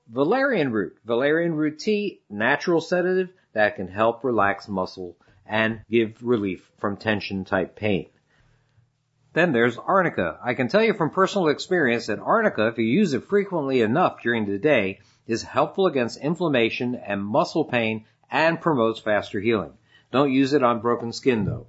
Valerian root. Valerian root tea, natural sedative that can help relax muscle and give relief from tension type pain. Then there's arnica. I can tell you from personal experience that arnica, if you use it frequently enough during the day, is helpful against inflammation and muscle pain and promotes faster healing. Don't use it on broken skin though.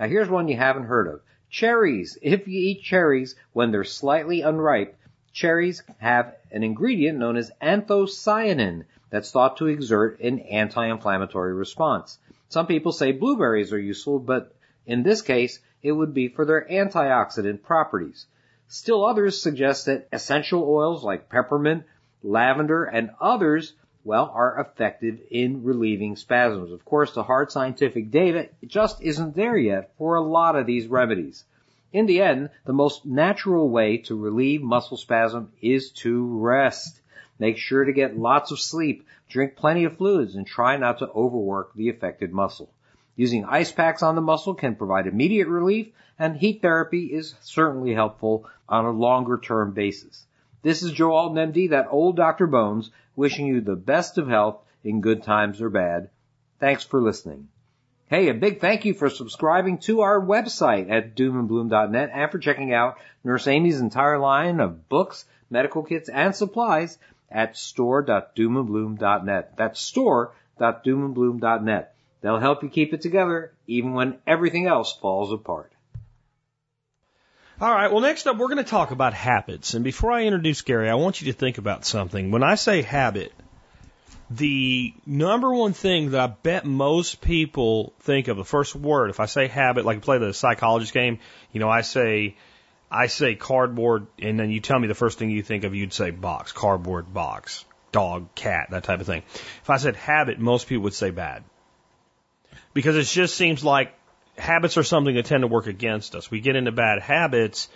Now here's one you haven't heard of. Cherries. If you eat cherries when they're slightly unripe, cherries have an ingredient known as anthocyanin that's thought to exert an anti-inflammatory response. Some people say blueberries are useful, but in this case, it would be for their antioxidant properties. Still others suggest that essential oils like peppermint, lavender, and others well, are effective in relieving spasms. Of course, the hard scientific data just isn't there yet for a lot of these remedies. In the end, the most natural way to relieve muscle spasm is to rest. Make sure to get lots of sleep, drink plenty of fluids, and try not to overwork the affected muscle. Using ice packs on the muscle can provide immediate relief, and heat therapy is certainly helpful on a longer term basis. This is Joe Alton, MD, that old Dr. Bones, wishing you the best of health in good times or bad. Thanks for listening. Hey, a big thank you for subscribing to our website at doomandbloom.net and for checking out Nurse Amy's entire line of books, medical kits, and supplies at store.doomandbloom.net. That's store.doomandbloom.net. They'll help you keep it together even when everything else falls apart. All right. Well, next up, we're going to talk about habits. And before I introduce Gary, I want you to think about something. When I say habit, the number one thing that I bet most people think of, the first word, if I say habit, like play the psychologist game, you know, I say, I say cardboard, and then you tell me the first thing you think of, you'd say box, cardboard box, dog, cat, that type of thing. If I said habit, most people would say bad. Because it just seems like habits are something that tend to work against us. We get into bad habits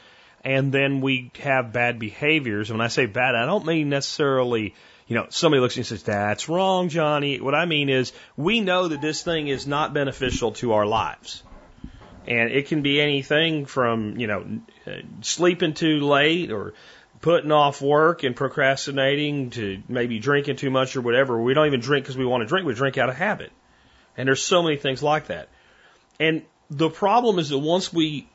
and then we have bad behaviors. When I say bad, I don't mean necessarily, you know, somebody looks at me and says, that's wrong, Johnny. What I mean is we know that this thing is not beneficial to our lives. And it can be anything from, you know, sleeping too late or putting off work and procrastinating to maybe drinking too much or whatever. We don't even drink because we want to drink. We drink out of habit. And there's so many things like that. And the problem is that once we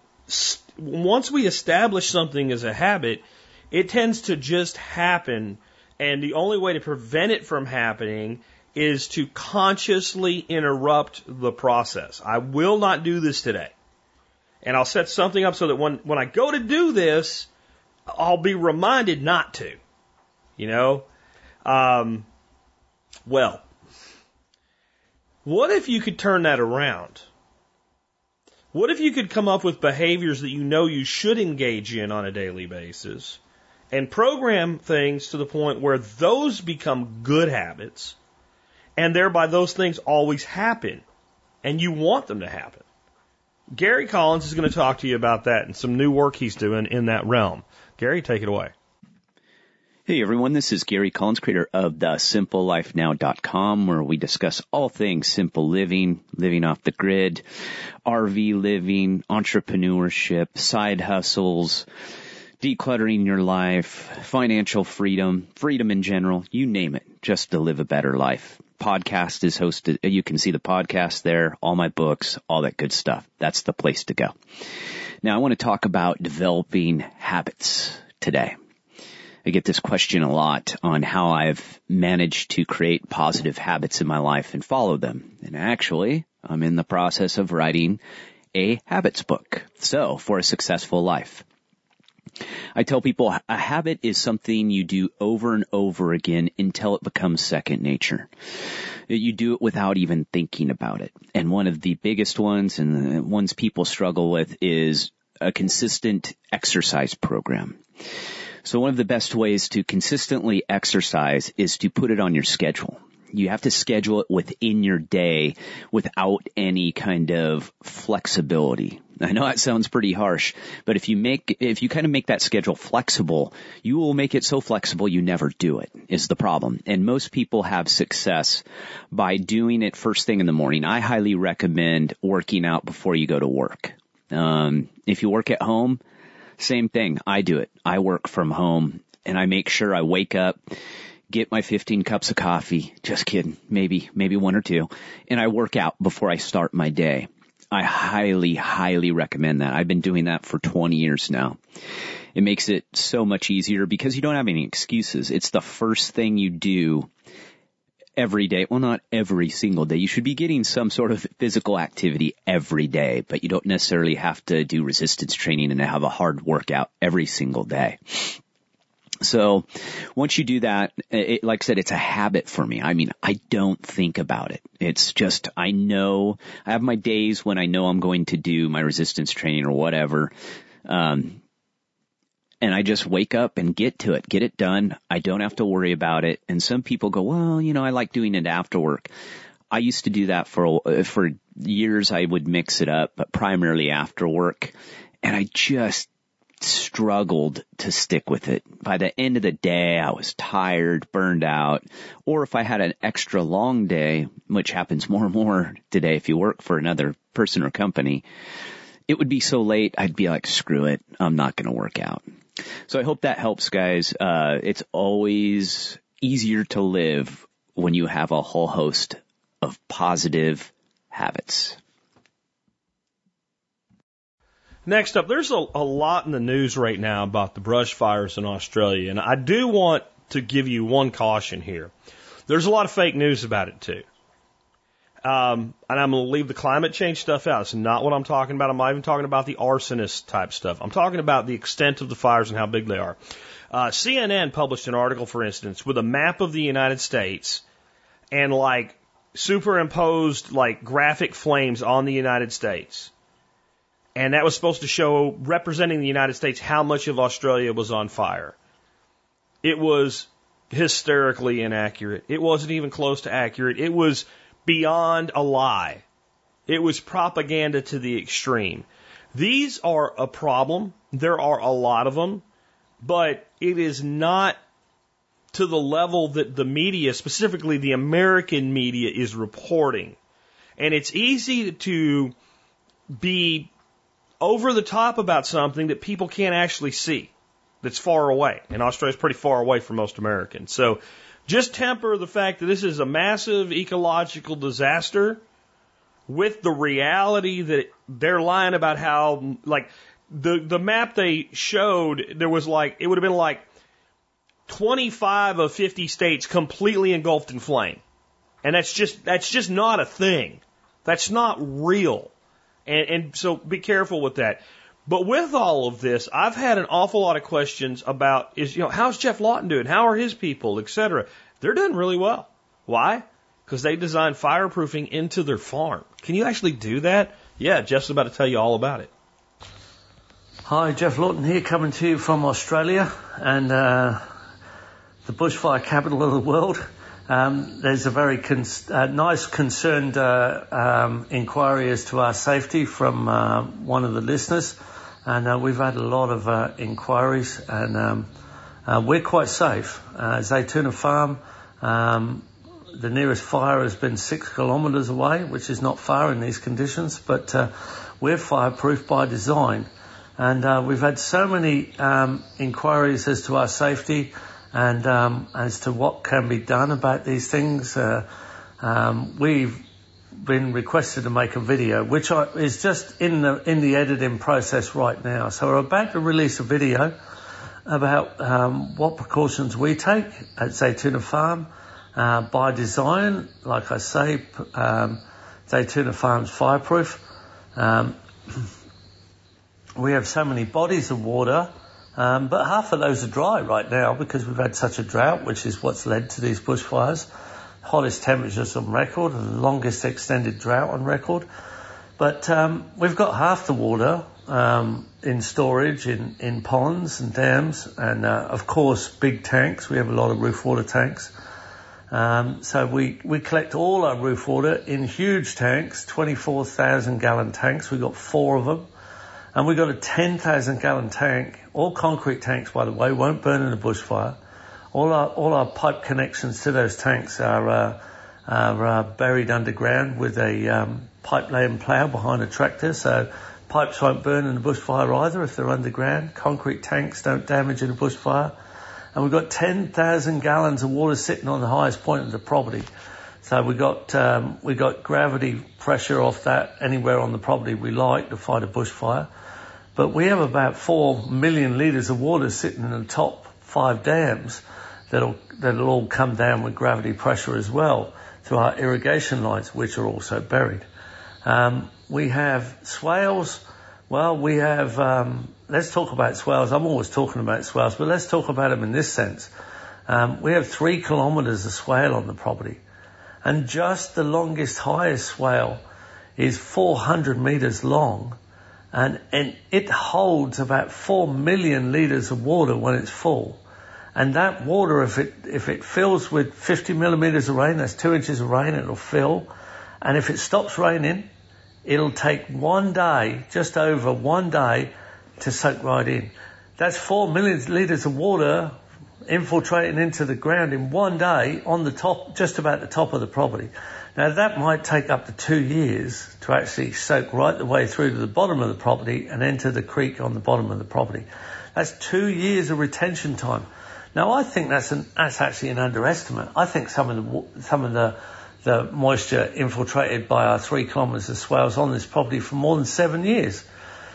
once we establish something as a habit, it tends to just happen, and the only way to prevent it from happening is to consciously interrupt the process. I will not do this today. And I'll set something up so that when, when I go to do this, I'll be reminded not to. You know? Um, well, what if you could turn that around? What if you could come up with behaviors that you know you should engage in on a daily basis and program things to the point where those become good habits and thereby those things always happen and you want them to happen? Gary Collins is going to talk to you about that and some new work he's doing in that realm. Gary, take it away. Hey everyone, this is Gary Collins, creator of the simplelifenow.com where we discuss all things simple living, living off the grid, RV living, entrepreneurship, side hustles, decluttering your life, financial freedom, freedom in general, you name it. just to live a better life. Podcast is hosted. You can see the podcast there, all my books, all that good stuff. That's the place to go. Now I want to talk about developing habits today. I get this question a lot on how I've managed to create positive habits in my life and follow them. And actually, I'm in the process of writing a habits book. So for a successful life. I tell people a habit is something you do over and over again until it becomes second nature. You do it without even thinking about it. And one of the biggest ones and the ones people struggle with is a consistent exercise program. So one of the best ways to consistently exercise is to put it on your schedule. You have to schedule it within your day without any kind of flexibility. I know that sounds pretty harsh, but if you make, if you kind of make that schedule flexible, you will make it so flexible you never do it is the problem. And most people have success by doing it first thing in the morning. I highly recommend working out before you go to work. Um, if you work at home, same thing. I do it. I work from home and I make sure I wake up, get my 15 cups of coffee. Just kidding. Maybe, maybe one or two. And I work out before I start my day. I highly, highly recommend that. I've been doing that for 20 years now. It makes it so much easier because you don't have any excuses. It's the first thing you do every day. Well, not every single day. You should be getting some sort of physical activity every day, but you don't necessarily have to do resistance training and have a hard workout every single day. So once you do that, it, like I said, it's a habit for me. I mean, I don't think about it. It's just, I know, I have my days when I know I'm going to do my resistance training or whatever. Um, and I just wake up and get to it, get it done. I don't have to worry about it. And some people go, well, you know, I like doing it after work. I used to do that for, for years. I would mix it up, but primarily after work. And I just struggled to stick with it. By the end of the day, I was tired, burned out, or if I had an extra long day, which happens more and more today if you work for another person or company, it would be so late, I'd be like, screw it, I'm not going to work out. So I hope that helps guys. Uh, it's always easier to live when you have a whole host of positive habits. Next up, there's a, a lot in the news right now about the brush fires in Australia, and I do want to give you one caution here. There's a lot of fake news about it too. Um, and I'm going to leave the climate change stuff out. It's not what I'm talking about. I'm not even talking about the arsonist type stuff. I'm talking about the extent of the fires and how big they are. Uh, CNN published an article, for instance, with a map of the United States and like superimposed like graphic flames on the United States. And that was supposed to show, representing the United States, how much of Australia was on fire. It was hysterically inaccurate. It wasn't even close to accurate. It was beyond a lie. It was propaganda to the extreme. These are a problem. There are a lot of them, but it is not to the level that the media, specifically the American media, is reporting. And it's easy to be over the top about something that people can't actually see that's far away. And Australia is pretty far away from most Americans. So just temper the fact that this is a massive ecological disaster with the reality that they're lying about how, like, the, the map they showed, there was like, it would have been like 25 of 50 states completely engulfed in flame. And that's just, that's just not a thing. That's not real. And, and so be careful with that. But with all of this, I've had an awful lot of questions about is you know how's Geoff Lawton doing? How are his people, etc. They're doing really well. Why? Because they designed fireproofing into their farm. Can you actually do that? Yeah, Geoff's about to tell you all about it. Hi, Geoff Lawton here, coming to you from Australia and uh, the bushfire capital of the world. Um, there's a very con- uh, nice concerned uh, um, inquiry as to our safety from uh, one of the listeners, and uh, we've had a lot of uh, inquiries, and um, uh, we're quite safe. Uh, Zaytuna Farm, um, the nearest fire has been six kilometres away, which is not far in these conditions, but we're fireproof by design, and we've had so many um, inquiries as to our safety and um, as to what can be done about these things. Uh, um, we've been requested to make a video, which I, is just in the in the editing process right now. So we're about to release a video about um, what precautions we take at Zaytuna Farm uh, by design. Like I say, um, Zaytuna Farm's fireproof. Um, we have so many bodies of water, um, but half of those are dry right now because we've had such a drought, which is what's led to these bushfires. Hottest temperatures on record, the longest extended drought on record. But um, we've got half the water um, in storage in, in ponds and dams, and uh, of course big tanks. We have a lot of roof water tanks. Um, so we, we collect all our roof water in huge tanks, 24,000 gallon tanks. We've got four of them. And we've got a 10,000 gallon tank, all concrete tanks, by the way, won't burn in a bushfire. All our, all our pipe connections to those tanks are, uh, are uh, buried underground with a um, pipe laying plough behind a tractor. So pipes won't burn in a bushfire either if they're underground. Concrete tanks don't damage in a bushfire and we've got 10,000 gallons of water sitting on the highest point of the property. So we got um, we got gravity pressure off that anywhere on the property we like to fight a bushfire. But we have about four million litres of water sitting in the top five dams that'll that'll all come down with gravity pressure as well through our irrigation lines, which are also buried. Um, we have swales. Well, we have um, let's talk about swales. I'm always talking about swales, but let's talk about them in this sense. Um, we have three kilometres of swale on the property, and just the longest, highest swale is 400 metres long, and, and it holds about 4 million litres of water when it's full. And that water, if it, if it fills with 50 millimetres of rain, that's two inches of rain, it'll fill. And if it stops raining, it'll take one day, just over one day, to soak right in. That's four million litres of water infiltrating into the ground in one day on the top, just about the top of the property. Now that might take up to two years to actually soak right the way through to the bottom of the property and enter the creek on the bottom of the property. That's two years of retention time. Now I think that's an, that's actually an underestimate. I think some of the some of the the moisture infiltrated by our three kilometres of swales on this property for more than seven years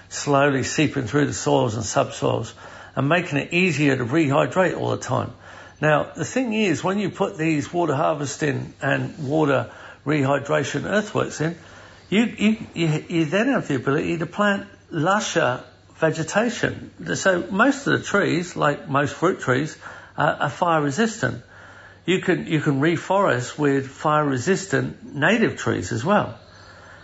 slowly seeping through the soils and subsoils and making it easier to rehydrate all the time. Now, the thing is, when you put these water harvesting and water rehydration earthworks in, you, you, you, you then have the ability to plant lusher vegetation. So most of the trees, like most fruit trees, are, are fire resistant. You can, you can reforest with fire resistant native trees as well.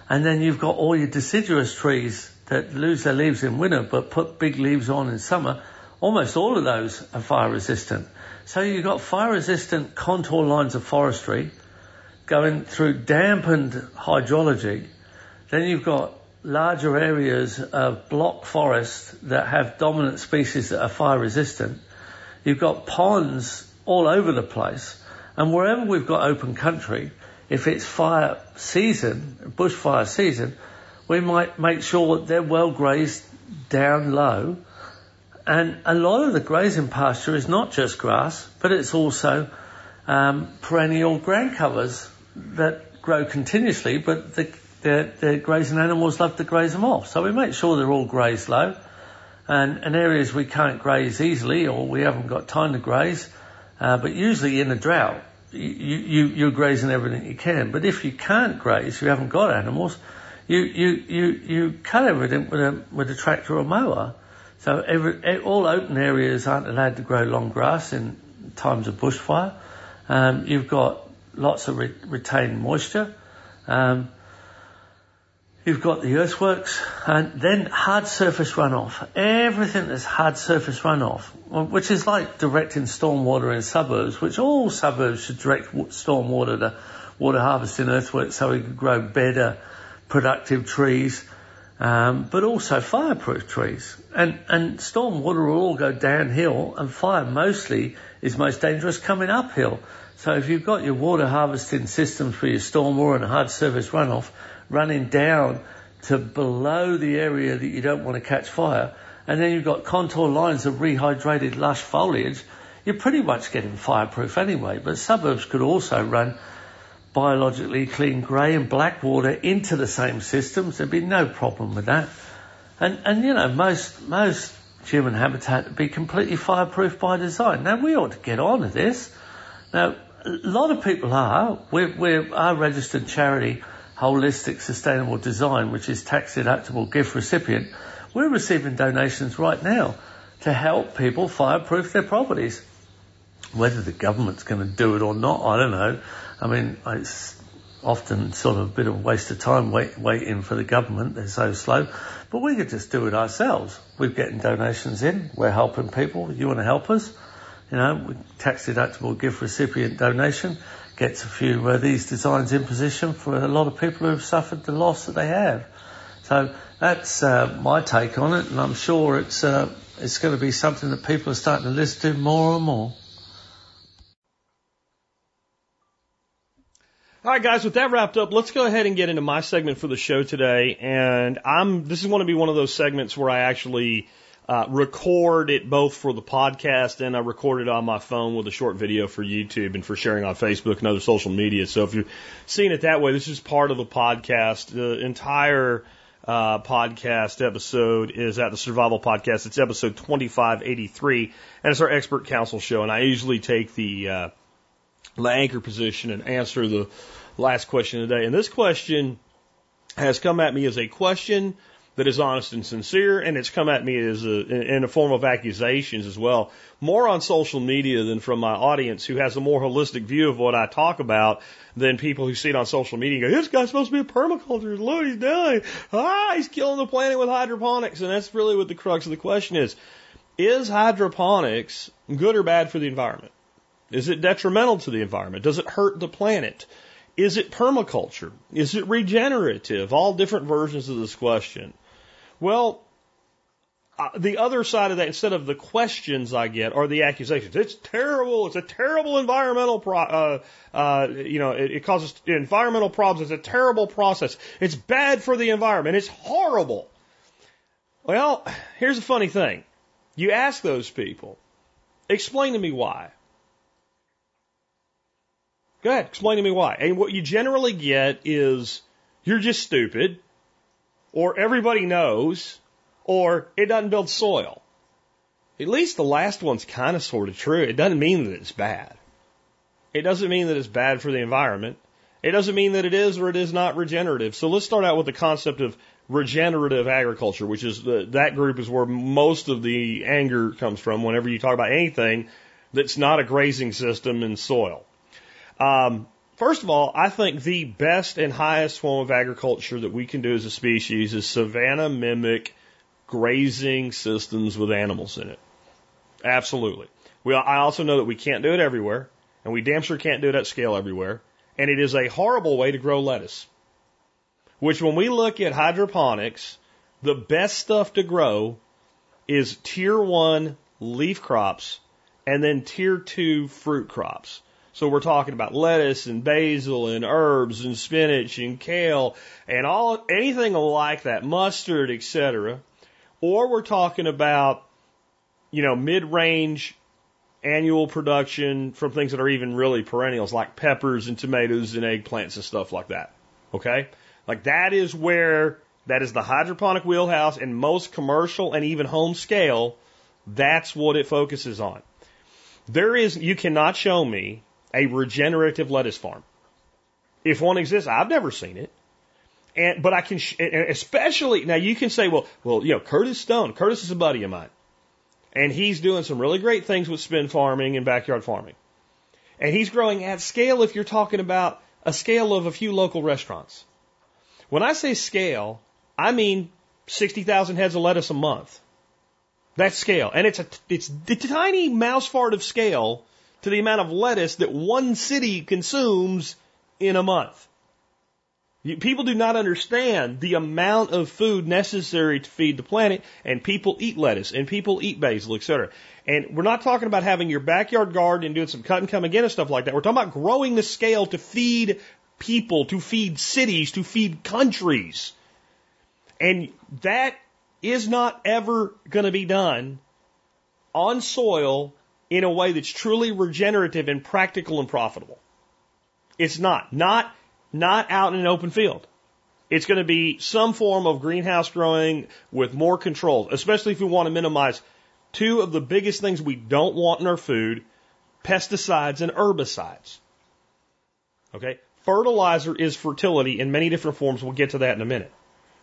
And then you've got all your deciduous trees that lose their leaves in winter but put big leaves on in summer, almost all of those are fire resistant. So you've got fire resistant contour lines of forestry going through dampened hydrology. Then you've got larger areas of block forest that have dominant species that are fire resistant. You've got ponds all over the place. And wherever we've got open country, if it's fire season, bushfire season, we might make sure that they're well grazed down low. And a lot of the grazing pasture is not just grass, but it's also um, perennial ground covers that grow continuously, but the, the, the, grazing animals love to graze them off. So we make sure they're all grazed low. And, and areas we can't graze easily or we haven't got time to graze, uh, but usually in a drought, you, you, you're grazing everything you can. But if you can't graze, you haven't got animals, you, you, you, you cut everything with a, with a tractor or mower. So every, all open areas aren't allowed to grow long grass in times of bushfire. Um, you've got lots of re- retained moisture. Um, you've got the earthworks and then hard surface runoff. Everything that's hard surface runoff, which is like directing stormwater in suburbs, which all suburbs should direct stormwater to water harvesting earthworks so we could grow better productive trees, um, but also fireproof trees. And, and storm water will all go downhill and fire mostly is most dangerous coming uphill. So if you've got your water harvesting systems for your stormwater and hard surface runoff running down to below the area that you don't want to catch fire, and then you've got contour lines of rehydrated lush foliage, you're pretty much getting fireproof anyway. But suburbs could also run biologically clean grey and black water into the same systems. There'd be no problem with that. And, and you know, most, most human habitat would be completely fireproof by design. Now, we ought to get on with this. Now, a lot of people are. We're, we're our registered charity, Holistic Sustainable Design, which is tax deductible gift recipient. We're receiving donations right now to help people fireproof their properties. Whether the government's going to do it or not, I don't know. I mean, it's often sort of a bit of a waste of time wait, waiting for the government. They're so slow. But we could just do it ourselves. We're getting donations in. We're helping people. You want to help us? You know, tax deductible gift recipient donation gets a few of these designs in position for a lot of people who have suffered the loss that they have. So that's uh, my take on it, and I'm sure it's uh, it's going to be something that people are starting to listen to more and more. All right, guys, with that wrapped up, let's go ahead and get into my segment for the show today. And I'm this is going to be one of those segments where I actually uh, record it both for the podcast and I record it on my phone with a short video for YouTube and for sharing on Facebook and other social media. So if you're seeing it that way, this is part of the podcast. The entire uh, podcast episode is at the Survival Podcast. It's episode 2583, and it's our expert council show. And I usually take the uh, the anchor position and answer the last question of the day. And this question has come at me as a question that is honest and sincere, and it's come at me as a, in a form of accusations as well. More on social media than from my audience who has a more holistic view of what I talk about than people who see it on social media and go, this guy's supposed to be a permaculturist. Look what he's doing. Ah, he's killing the planet with hydroponics. And that's really what the crux of the question is. Is hydroponics good or bad for the environment? Is it detrimental to the environment? Does it hurt the planet? Is it permaculture? Is it regenerative? All different versions of this question. Well, uh, the other side of that, instead of the questions I get, are the accusations. It's terrible. It's a terrible environmental pro- uh, uh, you know, it, it causes environmental problems. It's a terrible process. It's bad for the environment. It's horrible. Well, here's a funny thing. You ask those people, explain to me why. Go ahead, explain to me why. And what you generally get is you're just stupid, or everybody knows, or it doesn't build soil. At least the last one's kind of sort of true. It doesn't mean that it's bad. It doesn't mean that it's bad for the environment. It doesn't mean that it is or it is not regenerative. So let's start out with the concept of regenerative agriculture, which is the, that group is where most of the anger comes from whenever you talk about anything that's not a grazing system in soil. Um, first of all, I think the best and highest form of agriculture that we can do as a species is savanna mimic grazing systems with animals in it. Absolutely. We, I also know that we can't do it everywhere, and we damn sure can't do it at scale everywhere. And it is a horrible way to grow lettuce. Which, when we look at hydroponics, the best stuff to grow is tier one leaf crops and then tier two fruit crops. So we're talking about lettuce and basil and herbs and spinach and kale and all anything like that, mustard, etc. Or we're talking about you know mid-range annual production from things that are even really perennials like peppers and tomatoes and eggplants and stuff like that. Okay? Like that is where that is the hydroponic wheelhouse and most commercial and even home scale, that's what it focuses on. There is you cannot show me a regenerative lettuce farm. If one exists, I've never seen it. And, but I can, especially, now you can say, well, well, you know, Curtis Stone, Curtis is a buddy of mine. And he's doing some really great things with spin farming and backyard farming. And he's growing at scale if you're talking about a scale of a few local restaurants. When I say scale, I mean 60,000 heads of lettuce a month. That's scale. And it's a, it's the tiny mouse fart of scale to the amount of lettuce that one city consumes in a month. People do not understand the amount of food necessary to feed the planet, and people eat lettuce, and people eat basil, etc. And we're not talking about having your backyard garden and doing some cut and come again and stuff like that. We're talking about growing the scale to feed people, to feed cities, to feed countries. And that is not ever going to be done on soil in a way that's truly regenerative and practical and profitable. It's not. Not, not out in an open field. It's going to be some form of greenhouse growing with more controls, especially if we want to minimize two of the biggest things we don't want in our food, pesticides and herbicides. Okay? Fertilizer is fertility in many different forms. We'll get to that in a minute.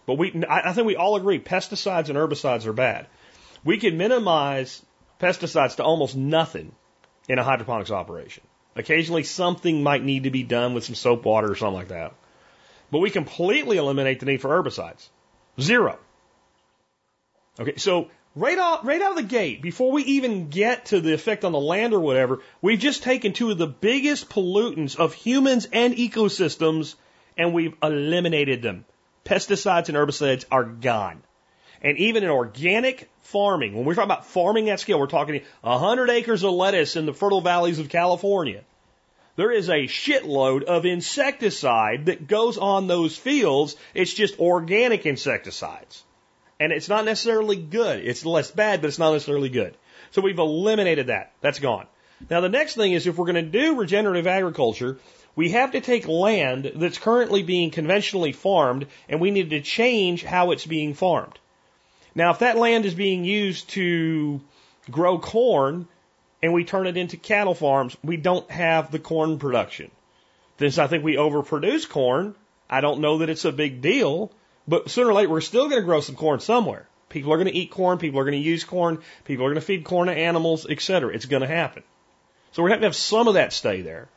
But we, I think we all agree pesticides and herbicides are bad. We can minimize pesticides to almost nothing in a hydroponics operation. Occasionally something might need to be done with some soap water or something like that. But we completely eliminate the need for herbicides. Zero. Okay, so right out, right out of the gate, before we even get to the effect on the land or whatever, we've just taken two of the biggest pollutants of humans and ecosystems and we've eliminated them. Pesticides and herbicides are gone. And even in organic farming, when we're talking about farming at scale, we're talking 100 acres of lettuce in the fertile valleys of California. There is a shitload of insecticide that goes on those fields. It's just organic insecticides. And it's not necessarily good. It's less bad, but it's not necessarily good. So we've eliminated that. That's gone. Now the next thing is if we're going to do regenerative agriculture, we have to take land that's currently being conventionally farmed and we need to change how it's being farmed. Now, if that land is being used to grow corn and we turn it into cattle farms, we don't have the corn production. Since I think we overproduce corn, I don't know that it's a big deal, but sooner or later we're still going to grow some corn somewhere. People are going to eat corn, people are going to use corn, people are going to feed corn to animals, etc. It's going to happen. So we're going to have to have some of that stay there.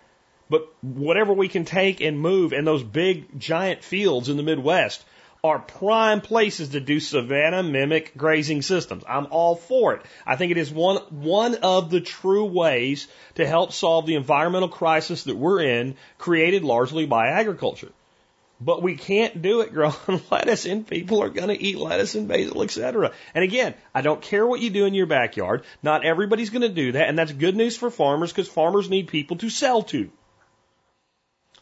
But whatever we can take and move in those big giant fields in the Midwest are prime places to do savanna mimic grazing systems. I'm all for it. I think it is one, one of the true ways to help solve the environmental crisis that we're in, created largely by agriculture. But we can't do it growing lettuce and people are going to eat lettuce and basil, etc. And again, I don't care what you do in your backyard. Not everybody's going to do that. And that's good news for farmers because farmers need people to sell to.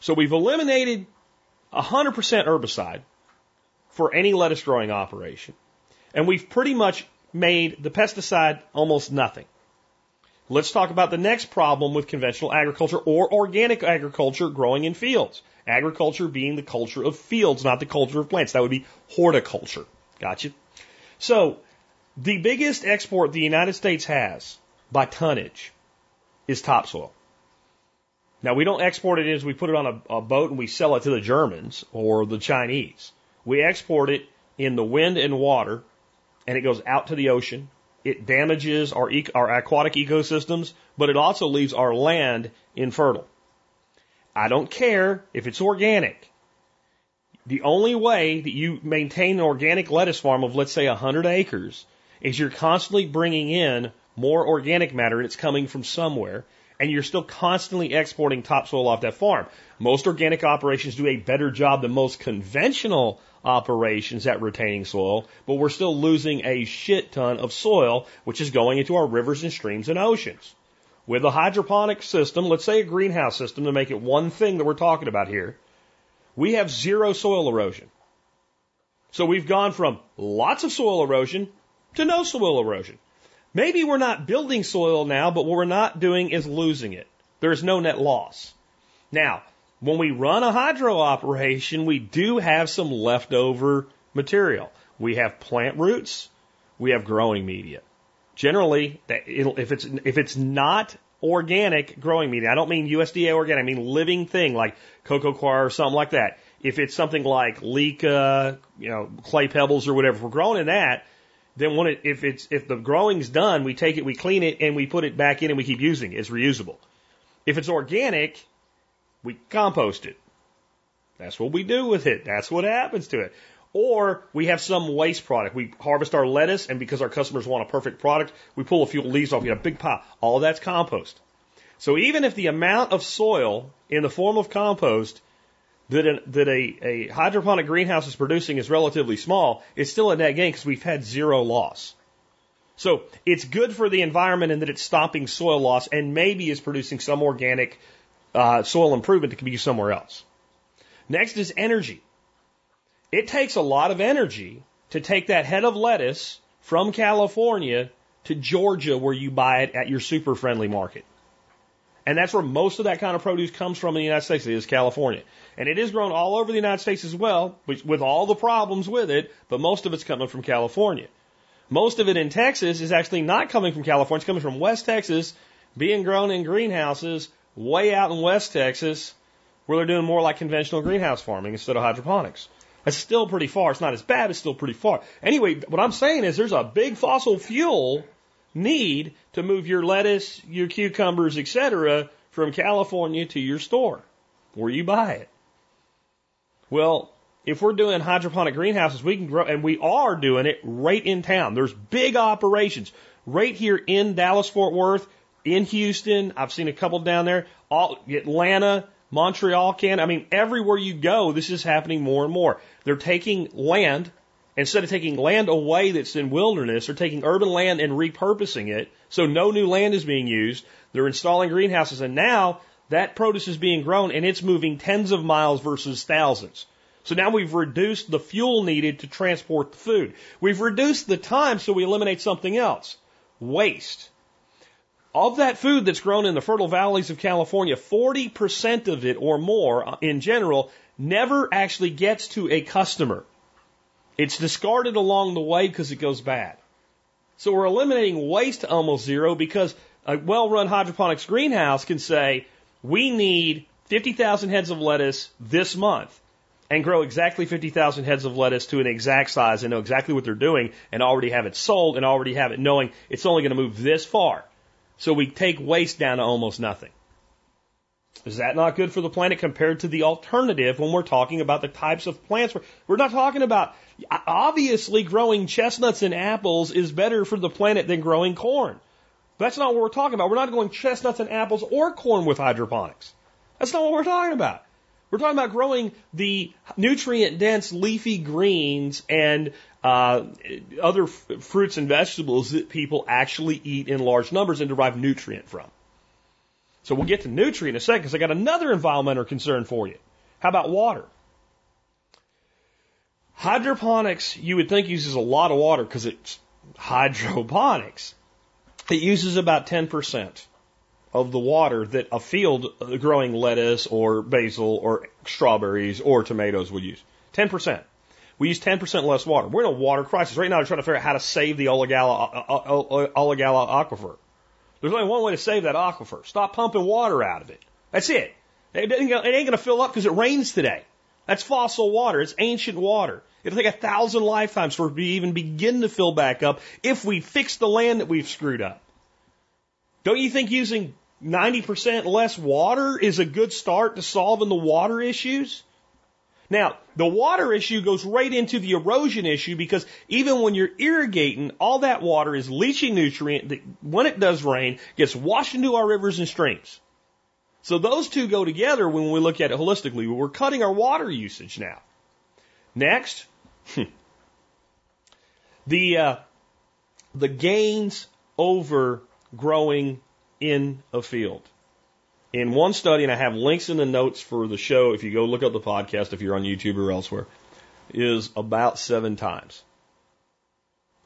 So we've eliminated 100% herbicide for any lettuce growing operation. And we've pretty much made the pesticide almost nothing. Let's talk about the next problem with conventional agriculture or organic agriculture growing in fields. Agriculture being the culture of fields, not the culture of plants. That would be horticulture. Gotcha? So, the biggest export the United States has by tonnage is topsoil. Now, we don't export it as we put it on a, a boat and we sell it to the Germans or the Chinese. We export it in the wind and water, and it goes out to the ocean. It damages our, our aquatic ecosystems, but it also leaves our land infertile. I don't care if it's organic. The only way that you maintain an organic lettuce farm of, let's say, 100 acres is you're constantly bringing in more organic matter and it's coming from somewhere and you're still constantly exporting topsoil off that farm. Most organic operations do a better job than most conventional operations at retaining soil, but we're still losing a shit ton of soil, which is going into our rivers and streams and oceans. With a hydroponic system, let's say a greenhouse system to make it one thing that we're talking about here, we have zero soil erosion. So we've gone from lots of soil erosion to no soil erosion. Maybe we're not building soil now, but what we're not doing is losing it. There's no net loss. Now, when we run a hydro operation, we do have some leftover material. We have plant roots, we have growing media. Generally, if it's if it's not organic growing media, I don't mean USDA organic, I mean living thing like cocoa coir or something like that. If it's something like leca, you know, clay pebbles or whatever, if we're growing in that, then when it, if it's if the growing's done, we take it, we clean it, and we put it back in, and we keep using it. It's reusable. If it's organic, we compost it. That's what we do with it. That's what happens to it. Or we have some waste product. We harvest our lettuce, and because our customers want a perfect product, we pull a few leaves off. Get a big pile. All that's compost. So even if the amount of soil in the form of compost that, a, that a, a hydroponic greenhouse is producing is relatively small, it's still a net gain because we've had zero loss. So it's good for the environment in that it's stopping soil loss and maybe is producing some organic uh, soil improvement that can be used somewhere else. Next is energy. It takes a lot of energy to take that head of lettuce from California to Georgia where you buy it at your super friendly market. And that's where most of that kind of produce comes from in the United States, is California. And it is grown all over the United States as well, which, with all the problems with it, but most of it's coming from California. Most of it in Texas is actually not coming from California, it's coming from West Texas, being grown in greenhouses way out in West Texas, where they're doing more like conventional greenhouse farming instead of hydroponics. That's still pretty far. It's not as bad, it's still pretty far. Anyway, what I'm saying is there's a big fossil fuel need to move your lettuce, your cucumbers, etc., from California to your store where you buy it. Well, if we're doing hydroponic greenhouses, we can grow, and we are doing it right in town. There's big operations right here in Dallas, Fort Worth, in Houston. I've seen a couple down there, all Atlanta, Montreal, Canada. I mean, everywhere you go, this is happening more and more. They're taking land instead of taking land away that's in wilderness, they're taking urban land and repurposing it. So no new land is being used. They're installing greenhouses and now that produce is being grown and it's moving tens of miles versus thousands. So now we've reduced the fuel needed to transport the food. We've reduced the time so we eliminate something else. Waste. Of that food that's grown in the fertile valleys of California, 40% of it or more in general never actually gets to a customer. It's discarded along the way because it goes bad. So we're eliminating waste to almost zero because a well run hydroponics greenhouse can say, we need 50,000 heads of lettuce this month and grow exactly 50,000 heads of lettuce to an exact size and know exactly what they're doing and already have it sold and already have it knowing it's only going to move this far. So we take waste down to almost nothing. Is that not good for the planet compared to the alternative when we're talking about the types of plants? We're not talking about, obviously growing chestnuts and apples is better for the planet than growing corn. That's not what we're talking about. We're not going chestnuts and apples or corn with hydroponics. That's not what we're talking about. We're talking about growing the nutrient dense leafy greens and uh, other f- fruits and vegetables that people actually eat in large numbers and derive nutrient from. So we'll get to nutrient in a second because I got another environmental concern for you. How about water? Hydroponics, you would think uses a lot of water because it's hydroponics. It uses about 10% of the water that a field uh, growing lettuce or basil or strawberries or tomatoes would use. 10%. We use 10% less water. We're in a water crisis. Right now, they're trying to figure out how to save the Ogallala, uh, uh, Ogallala aquifer. There's only one way to save that aquifer. Stop pumping water out of it. That's it. It ain't going to fill up because it rains today. That's fossil water. It's ancient water. It'll take a thousand lifetimes for it to even begin to fill back up if we fix the land that we've screwed up. Don't you think using 90% less water is a good start to solving the water issues? Now, the water issue goes right into the erosion issue because even when you're irrigating, all that water is leaching nutrient that when it does rain gets washed into our rivers and streams. So those two go together when we look at it holistically. We're cutting our water usage now. Next, the uh, the gains over growing in a field. In one study, and I have links in the notes for the show if you go look up the podcast if you're on YouTube or elsewhere, is about seven times.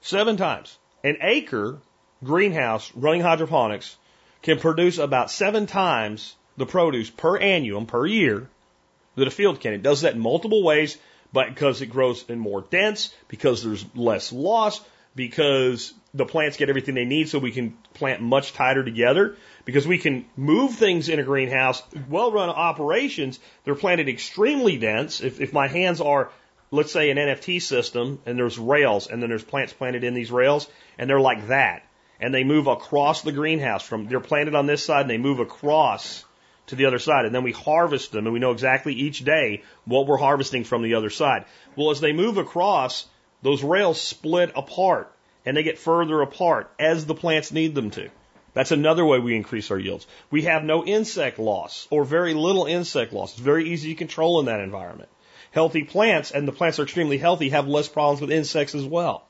Seven times. An acre greenhouse running hydroponics can produce about seven times the produce per annum, per year, that a field can. It does that in multiple ways, but because it grows in more dense, because there's less loss, because the plants get everything they need so we can plant much tighter together because we can move things in a greenhouse. Well run operations, they're planted extremely dense. If, if my hands are, let's say, an NFT system and there's rails and then there's plants planted in these rails and they're like that. And they move across the greenhouse from, they're planted on this side and they move across to the other side. And then we harvest them and we know exactly each day what we're harvesting from the other side. Well, as they move across, those rails split apart and they get further apart as the plants need them to. That's another way we increase our yields. We have no insect loss or very little insect loss. It's very easy to control in that environment. Healthy plants, and the plants are extremely healthy, have less problems with insects as well.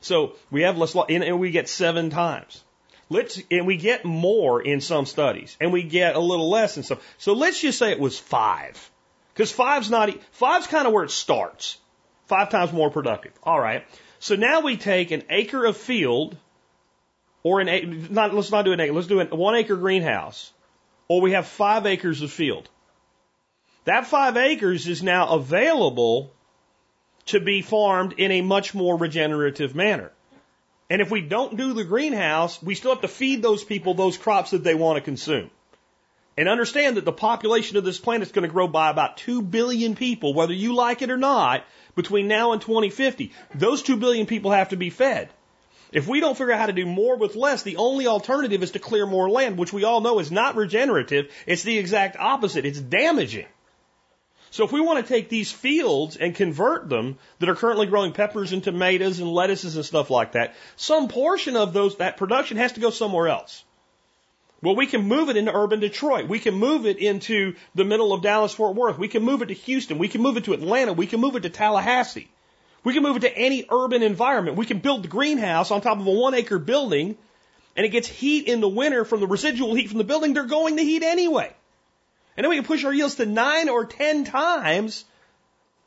So we have less, and we get seven times. Let's, and we get more in some studies, and we get a little less in some. So let's just say it was five. Because five's not, five's kind of where it starts. Five times more productive. All right. So now we take an acre of field or an acre, not, let's not do an acre, let's do a one acre greenhouse, or we have five acres of field. That five acres is now available to be farmed in a much more regenerative manner. And if we don't do the greenhouse, we still have to feed those people those crops that they want to consume. And understand that the population of this planet is going to grow by about 2 billion people, whether you like it or not, between now and 2050. Those 2 billion people have to be fed. If we don't figure out how to do more with less, the only alternative is to clear more land, which we all know is not regenerative. It's the exact opposite. It's damaging. So if we want to take these fields and convert them that are currently growing peppers and tomatoes and lettuces and stuff like that, some portion of those that production has to go somewhere else. Well, we can move it into urban Detroit. We can move it into the middle of Dallas Fort Worth. We can move it to Houston. We can move it to Atlanta. We can move it to Tallahassee. We can move it to any urban environment. We can build the greenhouse on top of a one acre building and it gets heat in the winter from the residual heat from the building. They're going to heat anyway. And then we can push our yields to nine or ten times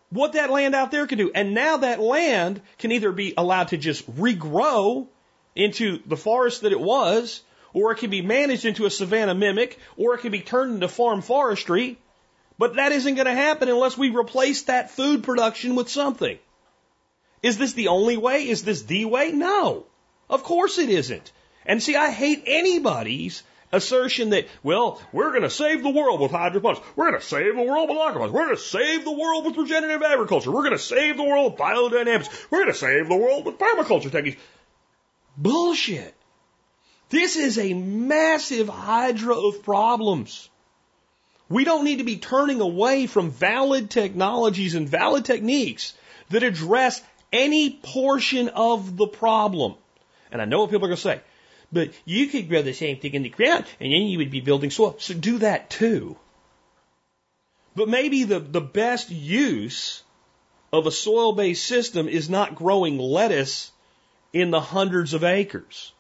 what that land out there can do. And now that land can either be allowed to just regrow into the forest that it was, or it can be managed into a savanna mimic, or it can be turned into farm forestry. But that isn't going to happen unless we replace that food production with something. Is this the only way? Is this the way? No. Of course it isn't. And see, I hate anybody's assertion that, well, we're going to save the world with hydroponics. We're going to save the world with aquaponics. We're going to save the world with regenerative agriculture. We're going to save the world with biodynamics. We're going to save the world with permaculture techniques. Bullshit. This is a massive hydra of problems. We don't need to be turning away from valid technologies and valid techniques that address any portion of the problem. And I know what people are going to say. But you could grow the same thing in the ground and then you would be building soil. So do that too. But maybe the, the best use of a soil based system is not growing lettuce in the hundreds of acres.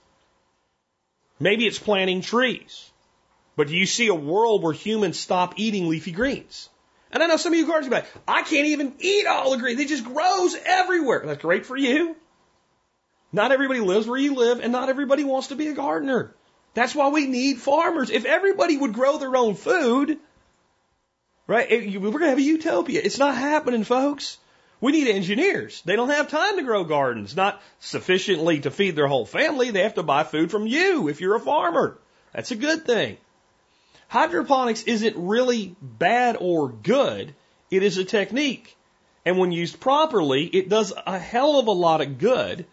Maybe it's planting trees. But do you see a world where humans stop eating leafy greens? And I know some of you gardeners are like, I can't even eat all the greens. It just grows everywhere. That's great for you. Not everybody lives where you live, and not everybody wants to be a gardener. That's why we need farmers. If everybody would grow their own food, right, we're going to have a utopia. It's not happening, folks. We need engineers. They don't have time to grow gardens, not sufficiently to feed their whole family. They have to buy food from you if you're a farmer. That's a good thing. Hydroponics isn't really bad or good. It is a technique. And when used properly, it does a hell of a lot of good.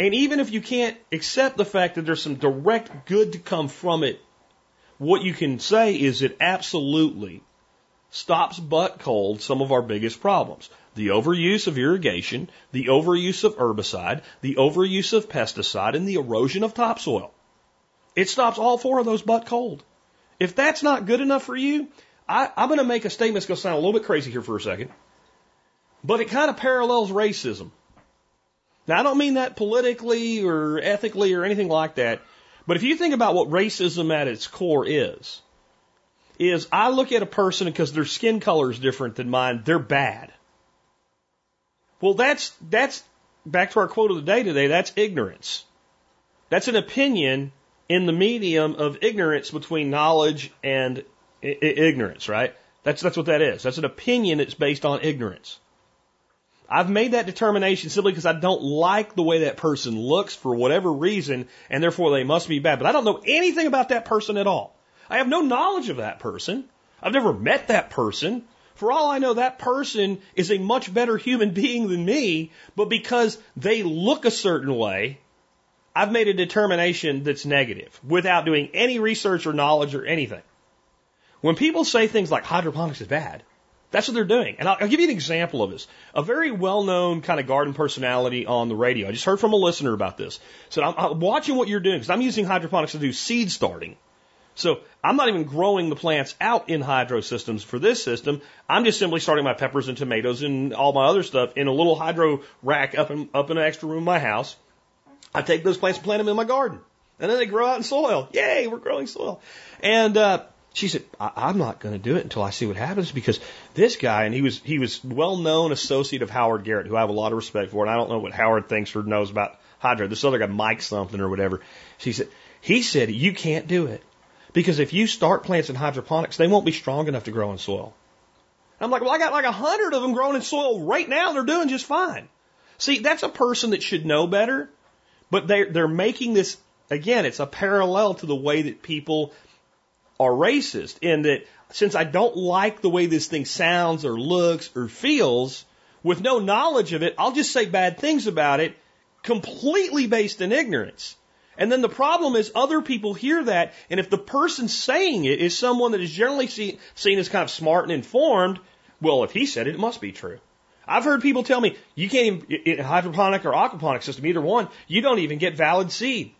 And even if you can't accept the fact that there's some direct good to come from it, what you can say is it absolutely stops butt cold some of our biggest problems. The overuse of irrigation, the overuse of herbicide, the overuse of pesticide, and the erosion of topsoil. It stops all four of those butt cold. If that's not good enough for you, I, I'm going to make a statement that's going to sound a little bit crazy here for a second, but it kind of parallels racism. Now, I don't mean that politically or ethically or anything like that, but if you think about what racism at its core is, is I look at a person because their skin color is different than mine, they're bad. Well, that's, that's, back to our quote of the day today, that's ignorance. That's an opinion in the medium of ignorance between knowledge and I- ignorance, right? That's, that's what that is. That's an opinion that's based on ignorance. I've made that determination simply because I don't like the way that person looks for whatever reason, and therefore they must be bad. But I don't know anything about that person at all. I have no knowledge of that person. I've never met that person. For all I know, that person is a much better human being than me, but because they look a certain way, I've made a determination that's negative without doing any research or knowledge or anything. When people say things like hydroponics is bad, that's what they're doing. And I'll, I'll give you an example of this. A very well-known kind of garden personality on the radio. I just heard from a listener about this. Said, I'm, I'm watching what you're doing because I'm using hydroponics to do seed starting. So I'm not even growing the plants out in hydro systems for this system. I'm just simply starting my peppers and tomatoes and all my other stuff in a little hydro rack up in, up in an extra room in my house. I take those plants and plant them in my garden. And then they grow out in soil. Yay, we're growing soil. And, uh, she said, I- am not going to do it until I see what happens because this guy, and he was, he was well known associate of Howard Garrett, who I have a lot of respect for. And I don't know what Howard thinks or knows about hydro. This other guy, Mike something or whatever. She said, he said, you can't do it. Because if you start plants in hydroponics, they won't be strong enough to grow in soil. I'm like, well, I got like a hundred of them growing in soil right now. They're doing just fine. See, that's a person that should know better, but they're, they're making this, again, it's a parallel to the way that people are racist in that since I don't like the way this thing sounds or looks or feels, with no knowledge of it, I'll just say bad things about it completely based in ignorance. And then the problem is other people hear that, and if the person saying it is someone that is generally see, seen as kind of smart and informed, well, if he said it, it must be true. I've heard people tell me, you can't even, in hydroponic or aquaponic system, either one, you don't even get valid seed.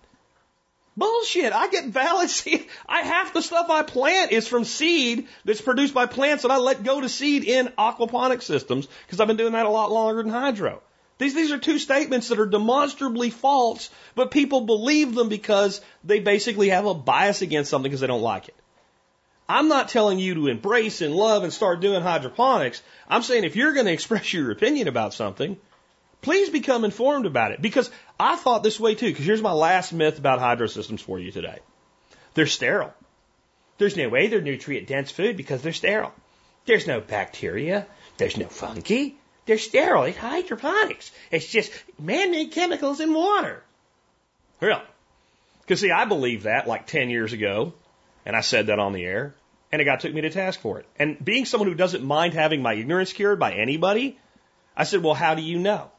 Bullshit. I get valid seed. I half the stuff I plant is from seed that's produced by plants that I let go to seed in aquaponic systems because I've been doing that a lot longer than hydro. These, these are two statements that are demonstrably false, but people believe them because they basically have a bias against something because they don't like it. I'm not telling you to embrace and love and start doing hydroponics. I'm saying if you're going to express your opinion about something, please become informed about it. Because I thought this way too. Because here's my last myth about hydro systems for you today. They're sterile. There's no way they're nutrient dense food because they're sterile. There's no bacteria. There's no fungi. They're sterile. It's hydroponics. It's just man-made chemicals in water. Really? Because see, I believed that like 10 years ago, and I said that on the air, and a guy took me to task for it. And being someone who doesn't mind having my ignorance cured by anybody, I said, well, how do you know?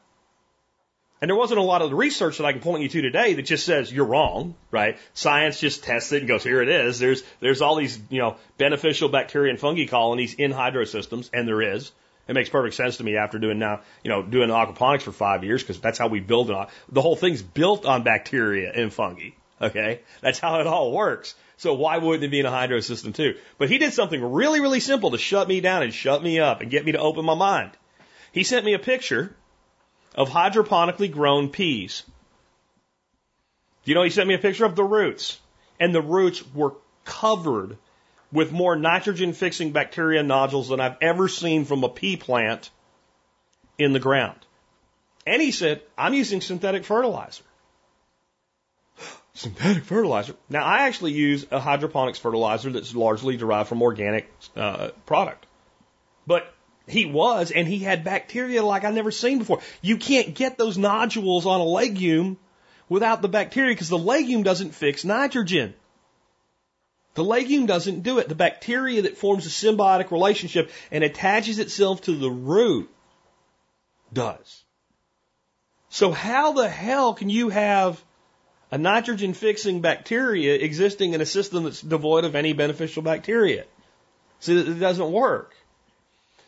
And there wasn't a lot of research that I can point you to today that just says you're wrong, right? Science just tests it and goes, here it is. There's, there's all these, you know, beneficial bacteria and fungi colonies in hydro systems, and there is. It makes perfect sense to me after doing now, you know, doing aquaponics for five years because that's how we build it. The whole thing's built on bacteria and fungi. Okay. That's how it all works. So why wouldn't it be in a hydro system too? But he did something really, really simple to shut me down and shut me up and get me to open my mind. He sent me a picture of hydroponically grown peas. You know, he sent me a picture of the roots, and the roots were covered with more nitrogen fixing bacteria nodules than I've ever seen from a pea plant in the ground. And he said, I'm using synthetic fertilizer. synthetic fertilizer. Now, I actually use a hydroponics fertilizer that's largely derived from organic uh, product. But he was, and he had bacteria like I've never seen before. You can't get those nodules on a legume without the bacteria because the legume doesn't fix nitrogen. The legume doesn't do it. The bacteria that forms a symbiotic relationship and attaches itself to the root does. So how the hell can you have a nitrogen fixing bacteria existing in a system that's devoid of any beneficial bacteria? See, it doesn't work.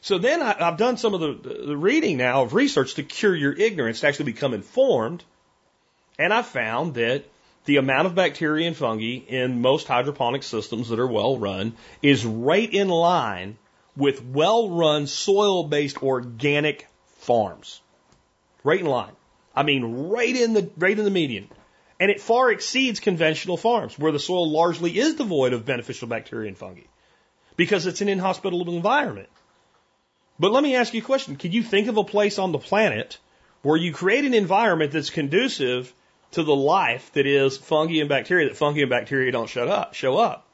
So then I, have done some of the, the reading now of research to cure your ignorance, to actually become informed. And I found that the amount of bacteria and fungi in most hydroponic systems that are well run is right in line with well run soil based organic farms. Right in line. I mean, right in the, right in the median. And it far exceeds conventional farms where the soil largely is devoid of beneficial bacteria and fungi because it's an inhospitable environment. But let me ask you a question. Can you think of a place on the planet where you create an environment that's conducive to the life that is fungi and bacteria, that fungi and bacteria don't show up, show up?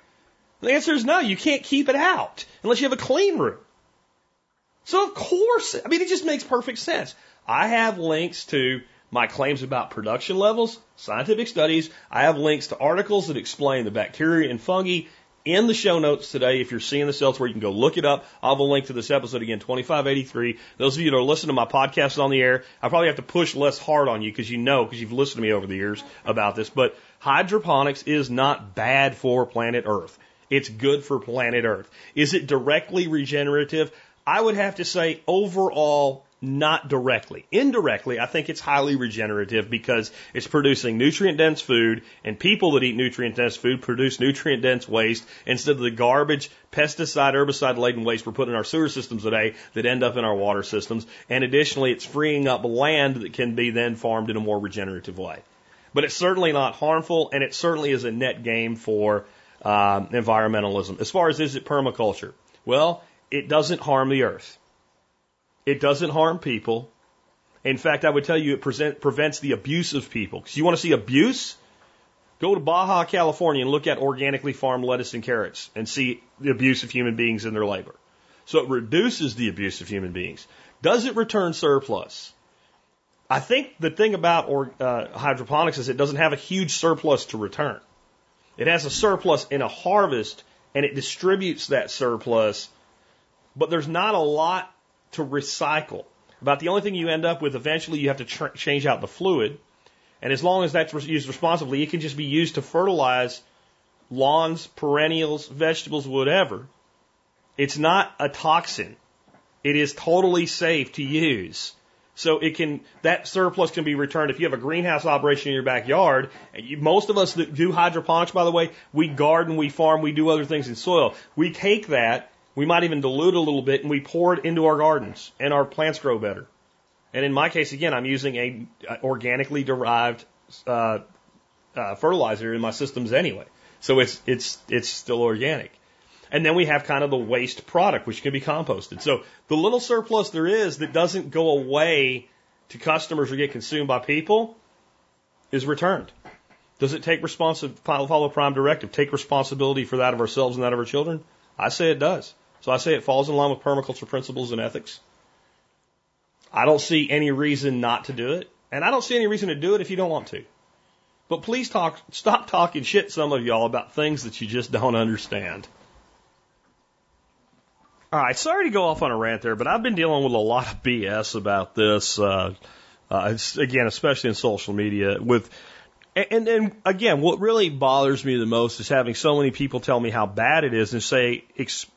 The answer is no, you can't keep it out unless you have a clean room. So of course, I mean, it just makes perfect sense. I have links to my claims about production levels, scientific studies. I have links to articles that explain the bacteria and fungi in the show notes today. If you're seeing this elsewhere, you can go look it up. I'll have a link to this episode again, 2583. Those of you that are listening to my podcast on the air, I probably have to push less hard on you because you know, because you've listened to me over the years about this, but hydroponics is not bad for planet Earth. It's good for planet Earth. Is it directly regenerative? I would have to say overall not directly. Indirectly, I think it's highly regenerative because it's producing nutrient dense food, and people that eat nutrient dense food produce nutrient dense waste instead of the garbage, pesticide, herbicide laden waste we're putting in our sewer systems today that end up in our water systems. And additionally, it's freeing up land that can be then farmed in a more regenerative way. But it's certainly not harmful, and it certainly is a net gain for um, environmentalism. As far as is it permaculture? Well, it doesn't harm the earth. It doesn't harm people. In fact, I would tell you it present, prevents the abuse of people. Because you want to see abuse? Go to Baja, California and look at organically farmed lettuce and carrots and see the abuse of human beings in their labor. So it reduces the abuse of human beings. Does it return surplus? I think the thing about or, uh, hydroponics is it doesn't have a huge surplus to return. It has a surplus in a harvest and it distributes that surplus, but there's not a lot to recycle. About the only thing you end up with eventually you have to tr- change out the fluid. And as long as that's re- used responsibly, it can just be used to fertilize lawns, perennials, vegetables, whatever. It's not a toxin. It is totally safe to use. So it can that surplus can be returned if you have a greenhouse operation in your backyard. You, most of us that do hydroponics, by the way, we garden, we farm, we do other things in soil. We take that, we might even dilute a little bit, and we pour it into our gardens, and our plants grow better. And in my case, again, I'm using a organically derived uh, uh, fertilizer in my systems anyway, so it's it's it's still organic. And then we have kind of the waste product, which can be composted. So the little surplus there is that doesn't go away to customers or get consumed by people is returned. Does it take responsibility, follow prime directive, take responsibility for that of ourselves and that of our children? I say it does. So I say it falls in line with permaculture principles and ethics. I don't see any reason not to do it. And I don't see any reason to do it if you don't want to. But please talk, stop talking shit, some of y'all, about things that you just don't understand. All right, sorry to go off on a rant there, but I've been dealing with a lot of BS about this. Uh, uh, again, especially in social media. With and and again, what really bothers me the most is having so many people tell me how bad it is and say,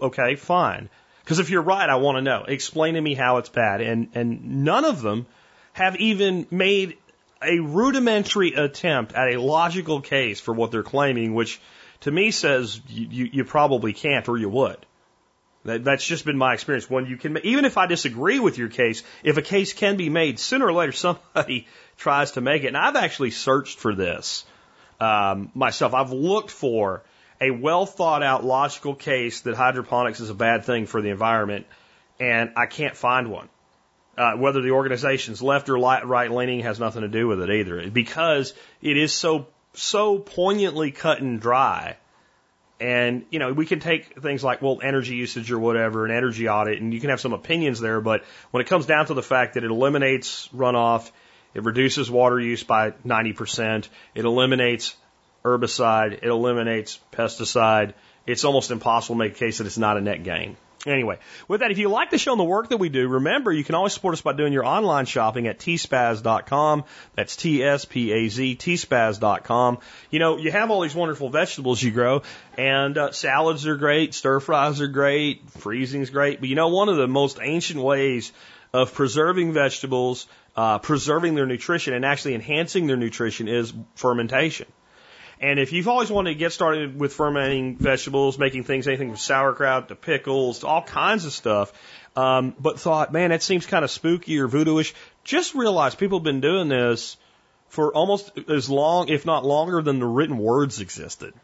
okay, fine. Because if you're right, I want to know. Explain to me how it's bad. And and none of them have even made a rudimentary attempt at a logical case for what they're claiming, which to me says you, you, you probably can't or you would. That, that's just been my experience. When you can, even if I disagree with your case, if a case can be made, sooner or later somebody tries to make it. And I've actually searched for this um, myself. I've looked for a well thought out logical case that hydroponics is a bad thing for the environment, and I can't find one. Uh, whether the organization's left or right leaning has nothing to do with it either, because it is so so poignantly cut and dry and, you know, we can take things like, well, energy usage or whatever, an energy audit, and you can have some opinions there, but when it comes down to the fact that it eliminates runoff, it reduces water use by 90%, it eliminates herbicide, it eliminates pesticide, it's almost impossible to make a case that it's not a net gain. Anyway, with that, if you like the show and the work that we do, remember you can always support us by doing your online shopping at tspaz.com. That's T-S-P-A-Z, tspaz.com. You know, you have all these wonderful vegetables you grow, and uh, salads are great, stir fries are great, freezing's great, but you know, one of the most ancient ways of preserving vegetables, uh, preserving their nutrition, and actually enhancing their nutrition is fermentation. And if you've always wanted to get started with fermenting vegetables, making things, anything from sauerkraut to pickles to all kinds of stuff, um, but thought, man, that seems kind of spooky or voodooish, just realize people have been doing this for almost as long, if not longer, than the written words existed.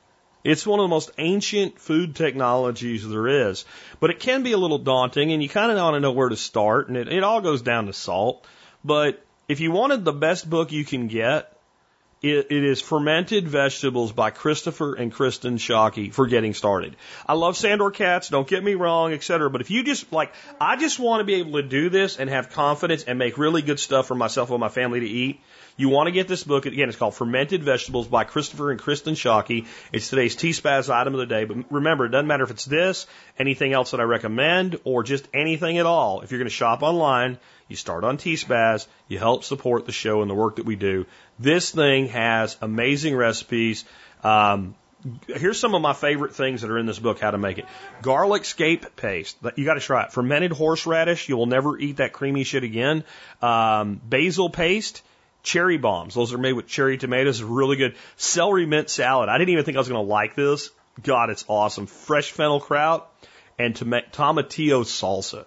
It's one of the most ancient food technologies there is, but it can be a little daunting, and you kind of want to know where to start, and it, it all goes down to salt. But if you wanted the best book you can get, it, is Fermented Vegetables by Christopher and Kristen Shockey for getting started. I love Sandor Katz, don't get me wrong, etc. But if you just like, I just want to be able to do this and have confidence and make really good stuff for myself and my family to eat. You want to get this book. Again, it's called Fermented Vegetables by Christopher and Kristen Shockey. It's today's T-Spaz item of the day. But remember, it doesn't matter if it's this, anything else that I recommend, or just anything at all. If you're going to shop online, you start on T-Spaz, you help support the show and the work that we do. This thing has amazing recipes. Um, here's some of my favorite things that are in this book, how to make it. Garlic scape paste. You got to try it. Fermented horseradish. You will never eat that creamy shit again. Um, basil paste. Cherry bombs. Those are made with cherry tomatoes. Really good. Celery mint salad. I didn't even think I was going to like this. God, it's awesome. Fresh fennel kraut and tomatillo salsa.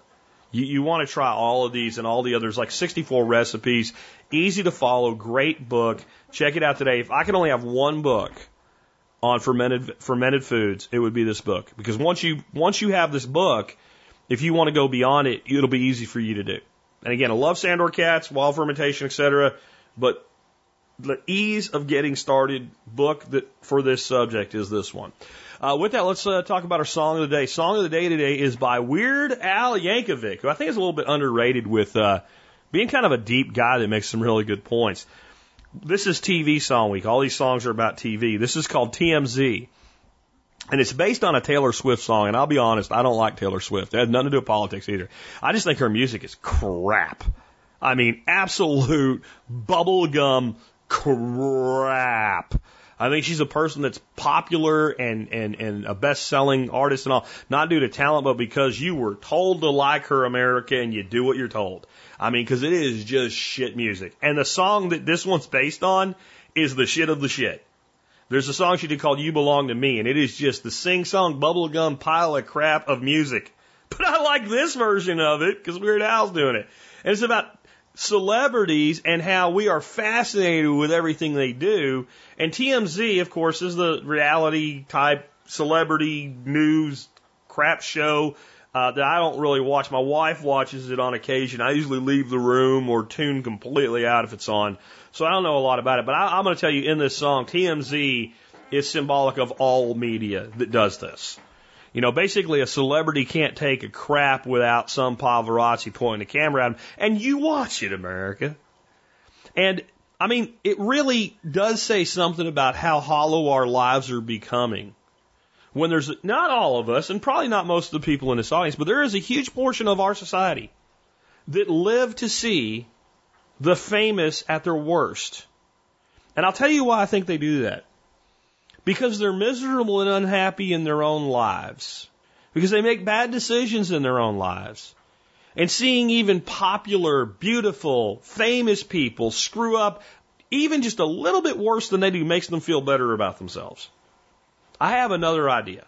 You, you want to try all of these and all the others, like 64 recipes, easy to follow, great book. Check it out today. If I could only have one book on fermented fermented foods, it would be this book. Because once you once you have this book, if you want to go beyond it, it'll be easy for you to do. And again, I love Sandor Katz, wild fermentation, etc. But the ease of getting started book that for this subject is this one. Uh, with that, let's uh, talk about our song of the day. Song of the day today is by Weird Al Yankovic, who I think is a little bit underrated with uh, being kind of a deep guy that makes some really good points. This is TV Song Week. All these songs are about TV. This is called TMZ. And it's based on a Taylor Swift song. And I'll be honest, I don't like Taylor Swift. It has nothing to do with politics either. I just think her music is crap. I mean, absolute bubblegum crap. I think she's a person that's popular and, and, and a best selling artist and all, not due to talent, but because you were told to like her America and you do what you're told. I mean, cause it is just shit music. And the song that this one's based on is the shit of the shit. There's a song she did called You Belong to Me, and it is just the sing song bubblegum pile of crap of music. But I like this version of it because Weird Al's doing it. And it's about celebrities and how we are fascinated with everything they do. And TMZ, of course, is the reality type celebrity news crap show uh, that I don't really watch. My wife watches it on occasion. I usually leave the room or tune completely out if it's on. So I don't know a lot about it. But I, I'm going to tell you in this song, TMZ is symbolic of all media that does this. You know, basically a celebrity can't take a crap without some paparazzi pointing the camera at him. And you watch it, America. And I mean, it really does say something about how hollow our lives are becoming. When there's not all of us, and probably not most of the people in this audience, but there is a huge portion of our society that live to see the famous at their worst. And I'll tell you why I think they do that. Because they're miserable and unhappy in their own lives. Because they make bad decisions in their own lives. And seeing even popular, beautiful, famous people screw up even just a little bit worse than they do makes them feel better about themselves. I have another idea.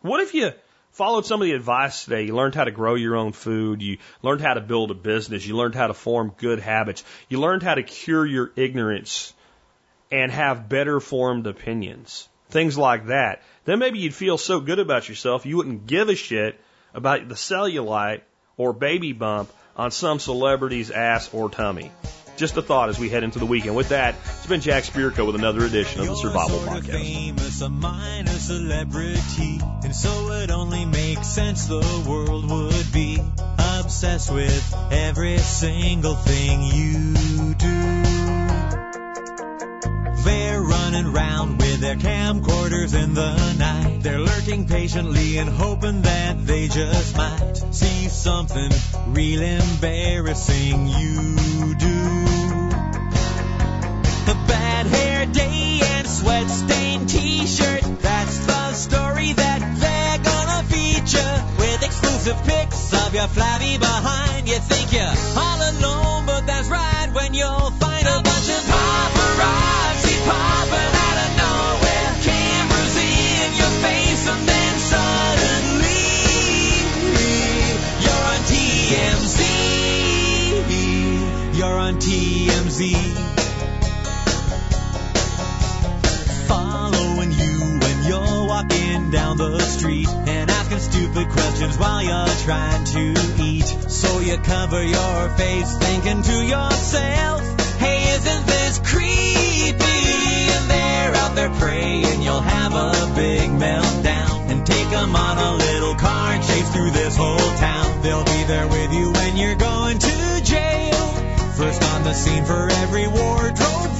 What if you followed some of the advice today? You learned how to grow your own food. You learned how to build a business. You learned how to form good habits. You learned how to cure your ignorance and have better formed opinions. Things like that. Then maybe you'd feel so good about yourself you wouldn't give a shit about the cellulite or baby bump on some celebrity's ass or tummy. Just a thought as we head into the weekend. With that, it's been Jack Spirko with another edition of the Survival You're sort of Podcast. famous, a minor celebrity, and so it only makes sense the world would be obsessed with every single thing you do. Running round with their camcorders in the night. They're lurking patiently and hoping that they just might see something real embarrassing you do. A bad hair day and sweat stained t-shirt. That's the story that they're gonna feature with exclusive pics of your flabby behind. You think you're all alone, but that's right when you'll find trying to eat. So you cover your face thinking to yourself, hey, isn't this creepy? And they're out there praying you'll have a big meltdown and take them on a little car chase through this whole town. They'll be there with you when you're going to jail. First on the scene for every wardrobe